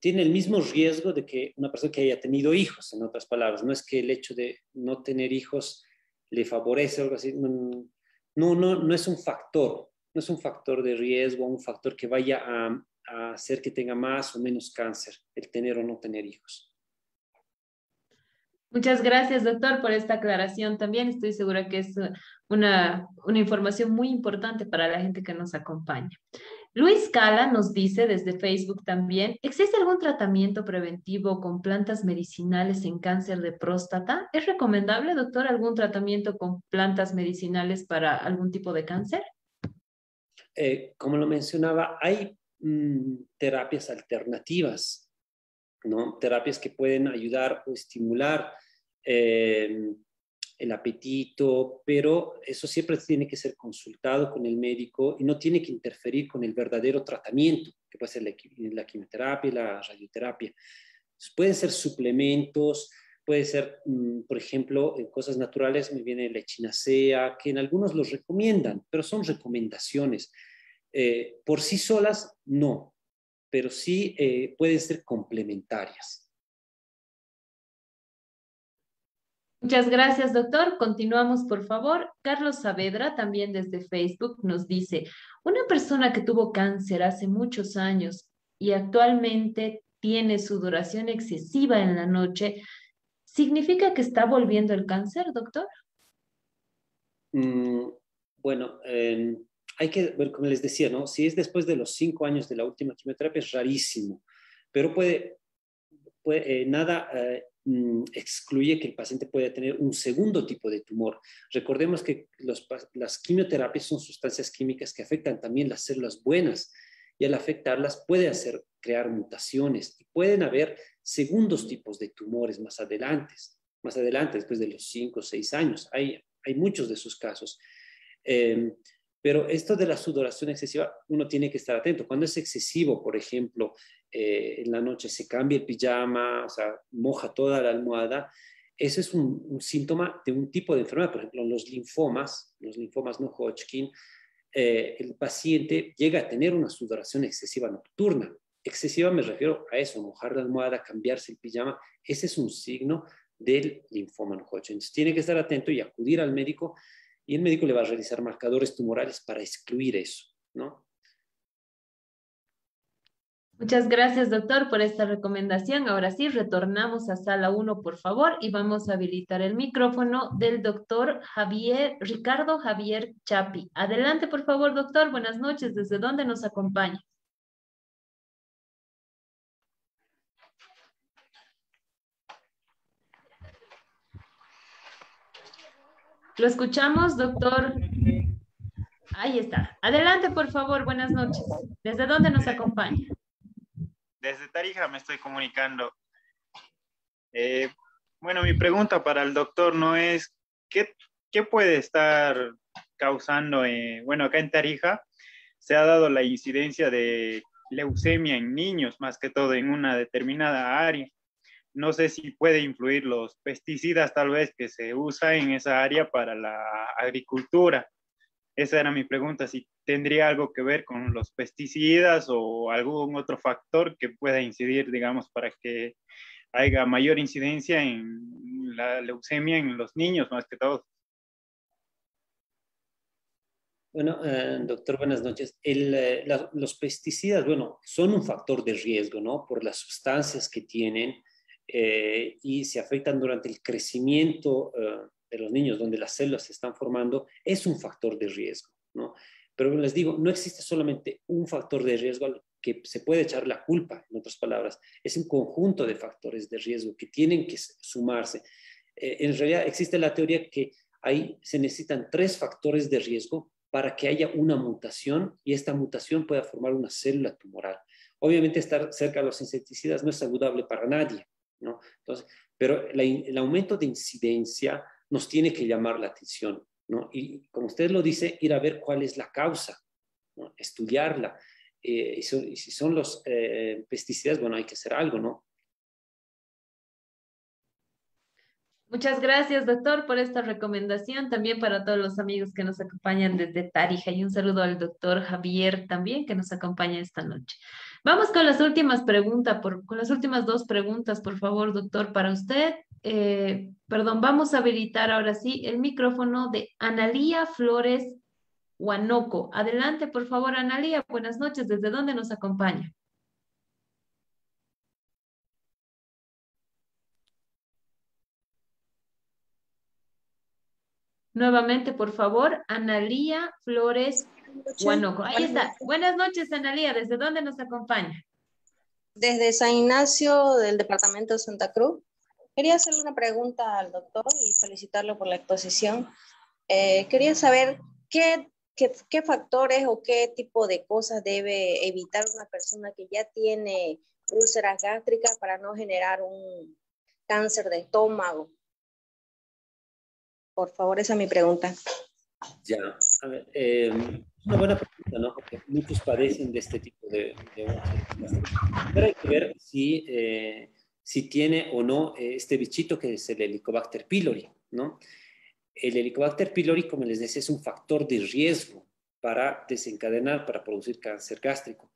tiene el mismo riesgo de que una persona que haya tenido hijos, en otras palabras. No es que el hecho de no tener hijos le favorece o algo así. No, no, no es un factor, no es un factor de riesgo, un factor que vaya a, a hacer que tenga más o menos cáncer, el tener o no tener hijos. Muchas gracias, doctor, por esta aclaración también. Estoy segura que es una, una información muy importante para la gente que nos acompaña. Luis Cala nos dice desde Facebook también, ¿existe algún tratamiento preventivo con plantas medicinales en cáncer de próstata? ¿Es recomendable, doctor, algún tratamiento con plantas medicinales para algún tipo de cáncer? Eh, como lo mencionaba, hay Mm, terapias alternativas, ¿no? Terapias que pueden ayudar o estimular eh, el apetito, pero eso siempre tiene que ser consultado con el médico y no tiene que interferir con el verdadero tratamiento, que puede ser la, quimioterapia y la radioterapia. pueden ser suplementos, puede ser, mm, por ejemplo, en cosas naturales me viene la echinacea, que en algunos los recomiendan, pero son recomendaciones. Eh, por sí solas, no, pero sí eh, pueden ser complementarias. Muchas gracias, doctor. Continuamos, por favor. Carlos Saavedra, también desde Facebook, nos dice, una persona que tuvo cáncer hace muchos años y actualmente tiene sudoración excesiva en la noche, ¿significa que está volviendo el cáncer, doctor? Mm, bueno, hay que ver, como les decía, ¿no? Si es después de los cinco años de la última quimioterapia, es rarísimo, pero puede, puede eh, nada eh, mm, excluye que el paciente pueda tener un segundo tipo de tumor. Recordemos que las quimioterapias son sustancias químicas que afectan también las células buenas y al afectarlas puede hacer crear mutaciones y pueden haber segundos tipos de tumores más adelante, más adelante, después de los cinco o seis años. Hay, hay muchos de esos casos. Em, pero esto de la sudoración excesiva, uno tiene que estar atento. Cuando es excesivo, por ejemplo, eh, en la noche se cambia el pijama, o sea, moja toda la almohada, eso es un, síntoma de un tipo de enfermedad. Por ejemplo, los linfomas, los linfomas no Hodgkin, eh, el paciente llega a tener una sudoración excesiva nocturna. Excesiva me refiero a eso, mojar la almohada, cambiarse el pijama. Ese es un signo del linfoma no Hodgkin. Entonces, tiene que estar atento y acudir al médico y el médico le va a realizar marcadores tumorales para excluir eso, ¿no? Muchas gracias, doctor, por esta recomendación. Ahora sí, retornamos a sala 1, por favor, y vamos a habilitar el micrófono del doctor Javier, Ricardo Javier Chapi. Adelante, por favor, doctor. Buenas noches. ¿Desde dónde nos acompaña? Lo escuchamos, doctor. Ahí está. Adelante, por favor. Buenas noches. ¿Desde dónde nos acompaña? Desde Tarija me estoy comunicando. Eh, bueno, mi pregunta para el doctor no es, ¿qué, qué puede estar causando? Bueno, acá en Tarija se ha dado la incidencia de leucemia en niños, más que todo en una determinada área no sé si puede influir los pesticidas tal vez que se usa en esa área para la agricultura. Esa era mi pregunta, si tendría algo que ver con los pesticidas o algún otro factor que pueda incidir, digamos, para que haya mayor incidencia en la leucemia en los niños más que todo. Bueno, eh, doctor, buenas noches. Eh, los pesticidas, bueno, son un factor de riesgo, ¿no? Por las sustancias que tienen eh, y se afectan durante el crecimiento eh, de los niños, donde las células se están formando, es un factor de riesgo, ¿no? Pero les digo, no existe solamente un factor de riesgo al que se puede echar la culpa, en otras palabras, es un conjunto de factores de riesgo que tienen que sumarse. Eh, en realidad existe la teoría que ahí se necesitan tres factores de riesgo para que haya una mutación y esta mutación pueda formar una célula tumoral. Obviamente estar cerca de los insecticidas no es saludable para nadie, ¿no? Entonces, pero el aumento de incidencia nos tiene que llamar la atención, ¿no? Y como usted lo dice, ir a ver cuál es la causa, estudiarla. Eh, y, si son los eh, pesticidas, bueno, hay que hacer algo, ¿no? Muchas gracias, doctor, por esta recomendación. También para todos los amigos que nos acompañan desde Tarija. Y un saludo al doctor Javier también, que nos acompaña esta noche. Vamos con las últimas preguntas, con las últimas dos preguntas, por favor, doctor, para usted. Eh, perdón, vamos a habilitar ahora sí el micrófono de Analía Flores Huanoco. Adelante, por favor, Analía. Buenas noches. ¿Desde dónde nos acompaña? Nuevamente, por favor, Analía Flores bueno, ahí está. Buenas noches, Analía. ¿Desde dónde nos acompaña? Desde San Ignacio del departamento de Santa Cruz. Quería hacerle una pregunta al doctor y felicitarlo por la exposición. Eh, quería saber qué, qué, qué, factores o qué tipo de cosas debe evitar una persona que ya tiene úlceras gástricas para no generar un cáncer de estómago. Por favor, esa es mi pregunta. Ya, a ver, eh, una buena pregunta, ¿no? Porque muchos padecen de este tipo de, de Pero hay que ver si, eh, si tiene o no eh, este bichito que es el Helicobacter pylori, ¿no? El Helicobacter pylori, como les decía, es un factor de riesgo para desencadenar, para producir cáncer gástrico.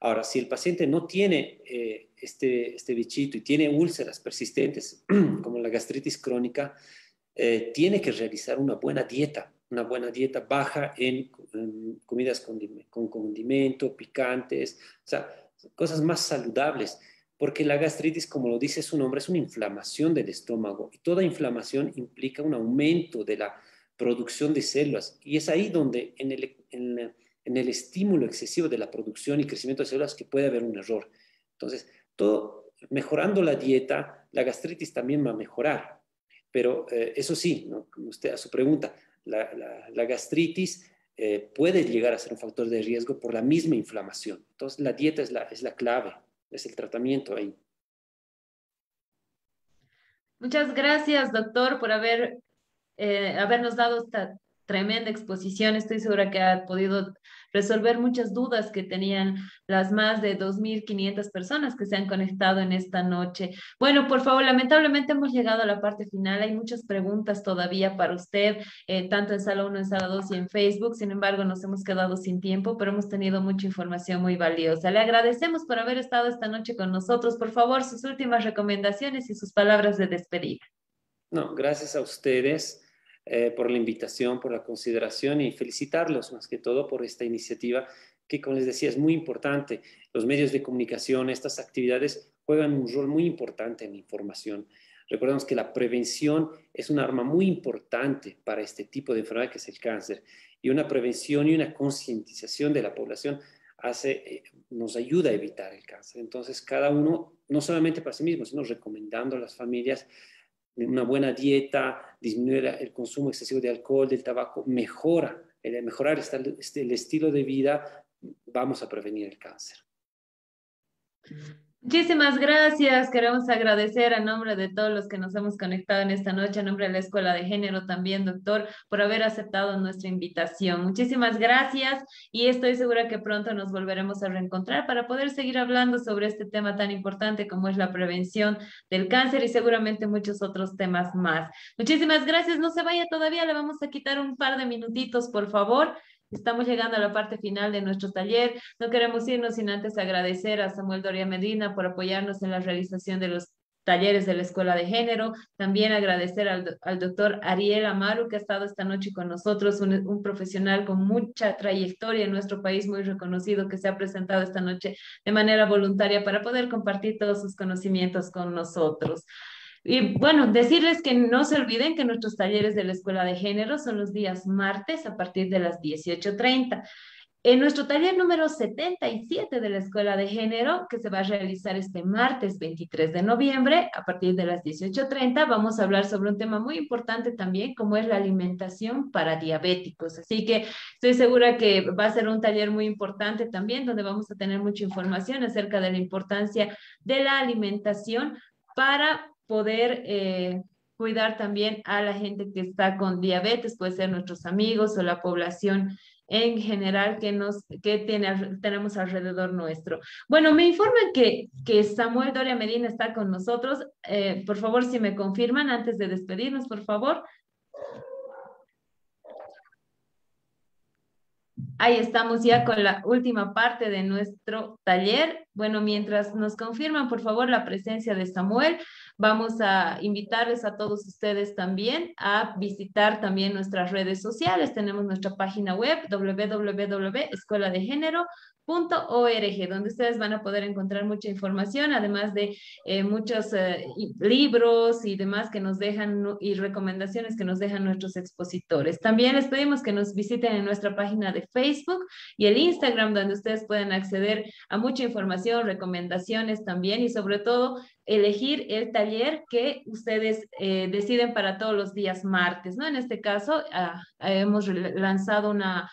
Ahora, si el paciente no tiene eh, este, este bichito y tiene úlceras persistentes, *clears throat* como la gastritis crónica, eh, tiene que realizar una buena dieta, una buena dieta baja en, comidas con, con condimento, picantes, o sea, cosas más saludables porque la gastritis, como lo dice su nombre, es una inflamación del estómago y toda inflamación implica un aumento de la producción de células y es ahí donde en el, en, el estímulo excesivo de la producción y crecimiento de células que puede haber un error. Entonces, todo, mejorando la dieta, la gastritis también va a mejorar. Pero eh, eso sí, como usted a su pregunta, la, gastritis eh, puede llegar a ser un factor de riesgo por la misma inflamación. Entonces, la dieta es la, es la clave es el tratamiento ahí. Muchas gracias, doctor, por haber, eh, habernos dado esta tremenda exposición. Estoy segura que ha podido resolver muchas dudas que tenían las más de 2.500 personas que se han conectado en esta noche. Bueno, por favor, lamentablemente hemos llegado a la parte final. Hay muchas preguntas todavía para usted, eh, tanto en Sala 1, en Sala 2 y en Facebook. Sin embargo, nos hemos quedado sin tiempo, pero hemos tenido mucha información muy valiosa. Le agradecemos por haber estado esta noche con nosotros. Por favor, sus últimas recomendaciones y sus palabras de despedida. No, gracias a ustedes. Eh, por la invitación, por la consideración y felicitarlos más que todo por esta iniciativa que, como les decía, es muy importante. Los medios de comunicación, estas actividades juegan un rol muy importante en la información. Recordemos que la prevención es un arma muy importante para este tipo de enfermedad que es el cáncer. Y una prevención y una concientización de la población hace, eh, nos ayuda a evitar el cáncer. Entonces, cada uno, no solamente para sí mismo, sino recomendando a las familias una buena dieta, disminuir el consumo excesivo de alcohol, del tabaco, mejora, el mejorar este, el estilo de vida, vamos a prevenir el cáncer. Muchísimas gracias. Queremos agradecer a nombre de todos los que nos hemos conectado en esta noche, a nombre de la Escuela de Género también, doctor, por haber aceptado nuestra invitación. Muchísimas gracias y estoy segura que pronto nos volveremos a reencontrar para poder seguir hablando sobre este tema tan importante como es la prevención del cáncer y seguramente muchos otros temas más. Muchísimas gracias. No se vaya todavía, le vamos a quitar un par de minutitos, por favor. Estamos llegando a la parte final de nuestro taller. No queremos irnos sin antes agradecer a Samuel Doria Medina por apoyarnos en la realización de los talleres de la Escuela de Género. También agradecer al, doctor Ariel Amaru, que ha estado esta noche con nosotros, un, un, profesional con mucha trayectoria en nuestro país, muy reconocido, que se ha presentado esta noche de manera voluntaria para poder compartir todos sus conocimientos con nosotros. Y bueno, decirles que no se olviden que nuestros talleres de la Escuela de Género son los días martes a partir de las 18.30. En nuestro taller número 77 de la Escuela de Género, que se va a realizar este martes 23 de noviembre a partir de las 18.30, vamos a hablar sobre un tema muy importante también, como es la alimentación para diabéticos. Así que estoy segura que va a ser un taller muy importante también, donde vamos a tener mucha información acerca de la importancia de la alimentación para poder eh, cuidar también a la gente que está con diabetes, puede ser nuestros amigos o la población en general que, nos, que tiene, tenemos alrededor nuestro. Bueno, me informan que, que Samuel Doria Medina está con nosotros. Eh, por favor, si me confirman antes de despedirnos, por favor. Ahí estamos ya con la última parte de nuestro taller. Bueno, mientras nos confirman, por favor, la presencia de Samuel, vamos a invitarles a todos ustedes también a visitar también nuestras redes sociales. Tenemos nuestra página web www.escueladegénero.com .org, donde ustedes van a poder encontrar mucha información, además de eh, muchos eh, libros y demás que nos dejan y recomendaciones que nos dejan nuestros expositores. También les pedimos que nos visiten en nuestra página de Facebook y el Instagram, donde ustedes pueden acceder a mucha información, recomendaciones también y sobre todo elegir el taller que ustedes eh, deciden para todos los días martes, ¿no? En este caso, ah, hemos lanzado una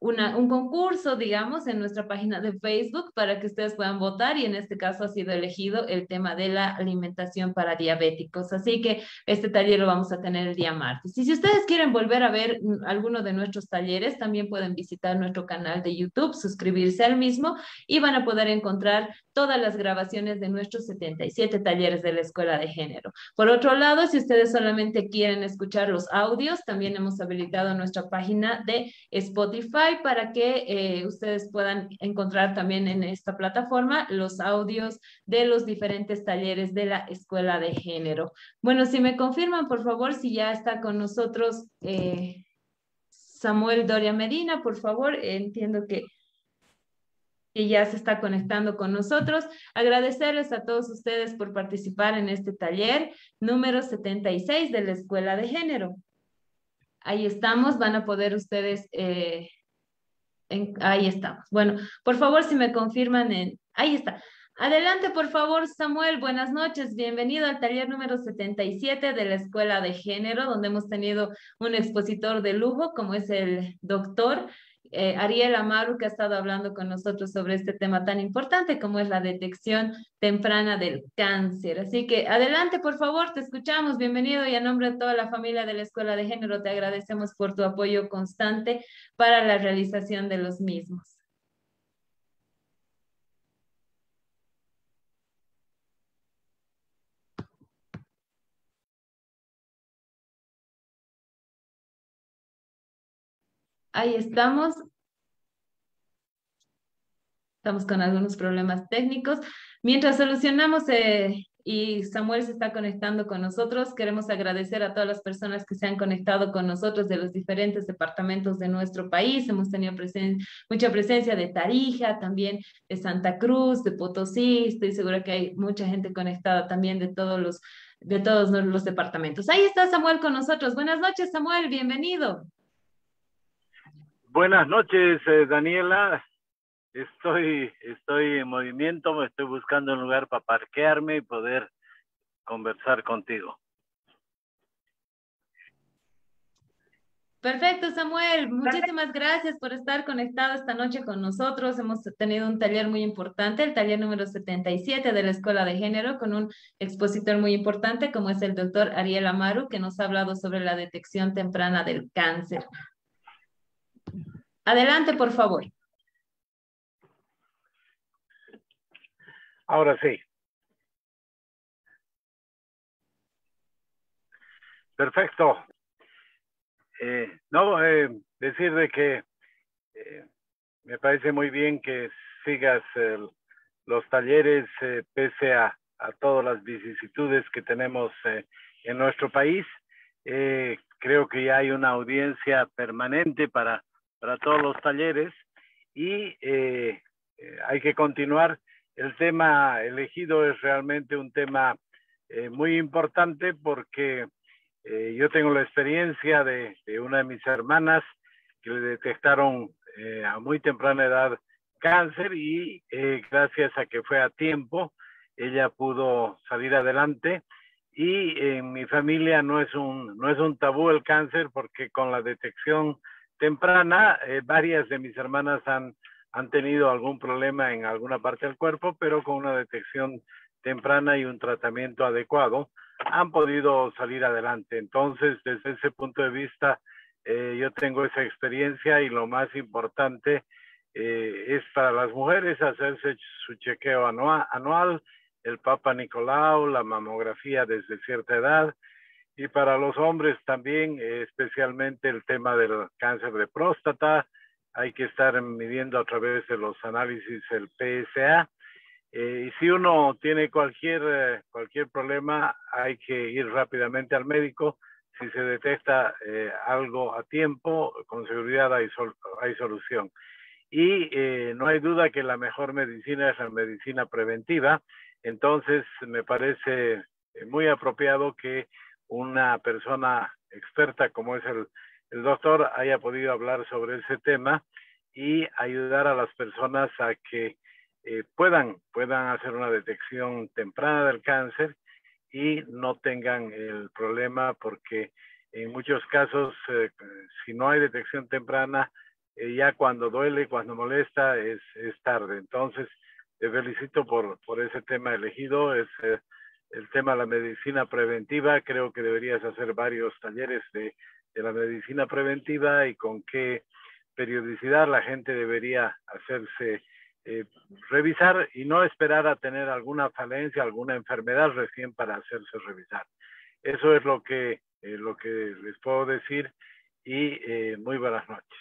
un concurso, digamos, en nuestra página de Facebook para que ustedes puedan votar y en este caso ha sido elegido el tema de la alimentación para diabéticos. Así que este taller lo vamos a tener el día martes. Y si ustedes quieren volver a ver alguno de nuestros talleres, también pueden visitar nuestro canal de YouTube, suscribirse al mismo y van a poder encontrar todas las grabaciones de nuestros 77 talleres de la Escuela de Género. Por otro lado, si ustedes solamente quieren escuchar los audios, también hemos habilitado nuestra página de Spotify para que eh, ustedes puedan encontrar también en esta plataforma los audios de los diferentes talleres de la Escuela de Género. Bueno, si me confirman, por favor, si ya está con nosotros eh, Samuel Doria Medina, por favor, entiendo que que ya se está conectando con nosotros. Agradecerles a todos ustedes por participar en este taller número 76 de la Escuela de Género. Ahí estamos, van a poder ustedes, eh, ahí estamos. Bueno, por favor, si me confirman en, ahí está. Adelante, por favor, Samuel. Buenas noches. Bienvenido al taller número 77 de la Escuela de Género, donde hemos tenido un expositor de lujo, como es el doctor eh, Ariel Amaru, que ha estado hablando con nosotros sobre este tema tan importante como es la detección temprana del cáncer. Así que adelante, por favor, te escuchamos. Bienvenido y a nombre de toda la familia de la Escuela de Género te agradecemos por tu apoyo constante para la realización de los mismos. Ahí estamos. Estamos con algunos problemas técnicos. Mientras solucionamos eh, y Samuel se está conectando con nosotros, queremos agradecer a todas las personas que se han conectado con nosotros de los diferentes departamentos de nuestro país. Hemos tenido mucha presencia de Tarija, también de Santa Cruz, de Potosí. Estoy segura que hay mucha gente conectada también de todos los de todos los departamentos. Ahí está Samuel con nosotros. Buenas noches, Samuel, bienvenido. Buenas noches, eh, Daniela. Estoy, estoy en movimiento, me estoy buscando un lugar para parquearme y poder conversar contigo. Perfecto, Samuel. Muchísimas gracias por estar conectado esta noche con nosotros. Hemos tenido un taller muy importante, el taller número 77 de la Escuela de Género, con un expositor muy importante como es el doctor Ariel Amaru, que nos ha hablado sobre la detección temprana del cáncer. Adelante, por favor. Ahora sí. Perfecto. Eh, no, eh, decir de que eh, me parece muy bien que sigas los talleres pese a, a, todas las vicisitudes que tenemos en nuestro país. creo que ya hay una audiencia permanente para para todos los talleres y eh, eh, hay que continuar. El tema elegido es realmente un tema eh, muy importante porque yo tengo la experiencia de, una de mis hermanas que le detectaron a muy temprana edad cáncer y gracias a que fue a tiempo, ella pudo salir adelante y en mi familia no es un, no es un tabú el cáncer porque con la detección temprana, eh, varias de mis hermanas han, han tenido algún problema en alguna parte del cuerpo, pero con una detección temprana y un tratamiento adecuado han podido salir adelante. Entonces, desde ese punto de vista, eh, yo tengo esa experiencia y lo más importante eh, es para las mujeres hacerse su chequeo anual, anual, el Papa Nicolau, la mamografía desde cierta edad, y para los hombres también, eh, especialmente el tema del cáncer de próstata, hay que estar midiendo a través de los análisis el PSA. Eh, y si uno tiene cualquier, eh, cualquier problema, hay que ir rápidamente al médico. Si se detecta algo a tiempo, con seguridad hay, hay solución. Y no hay duda que la mejor medicina es la medicina preventiva. Entonces, me parece muy apropiado que una persona experta como es el, el doctor haya podido hablar sobre ese tema y ayudar a las personas a que eh, puedan, puedan hacer una detección temprana del cáncer y no tengan el problema porque en muchos casos, eh, si no hay detección temprana, eh, ya cuando duele, cuando molesta, es, es tarde. Entonces, te felicito por, por ese tema elegido. Es el tema de la medicina preventiva. Creo que deberías hacer varios talleres de, de la medicina preventiva y con qué periodicidad la gente debería hacerse eh, revisar y no esperar a tener alguna falencia, alguna enfermedad recién para hacerse revisar. Eso es lo que, eh, lo que les puedo decir y eh, muy buenas noches.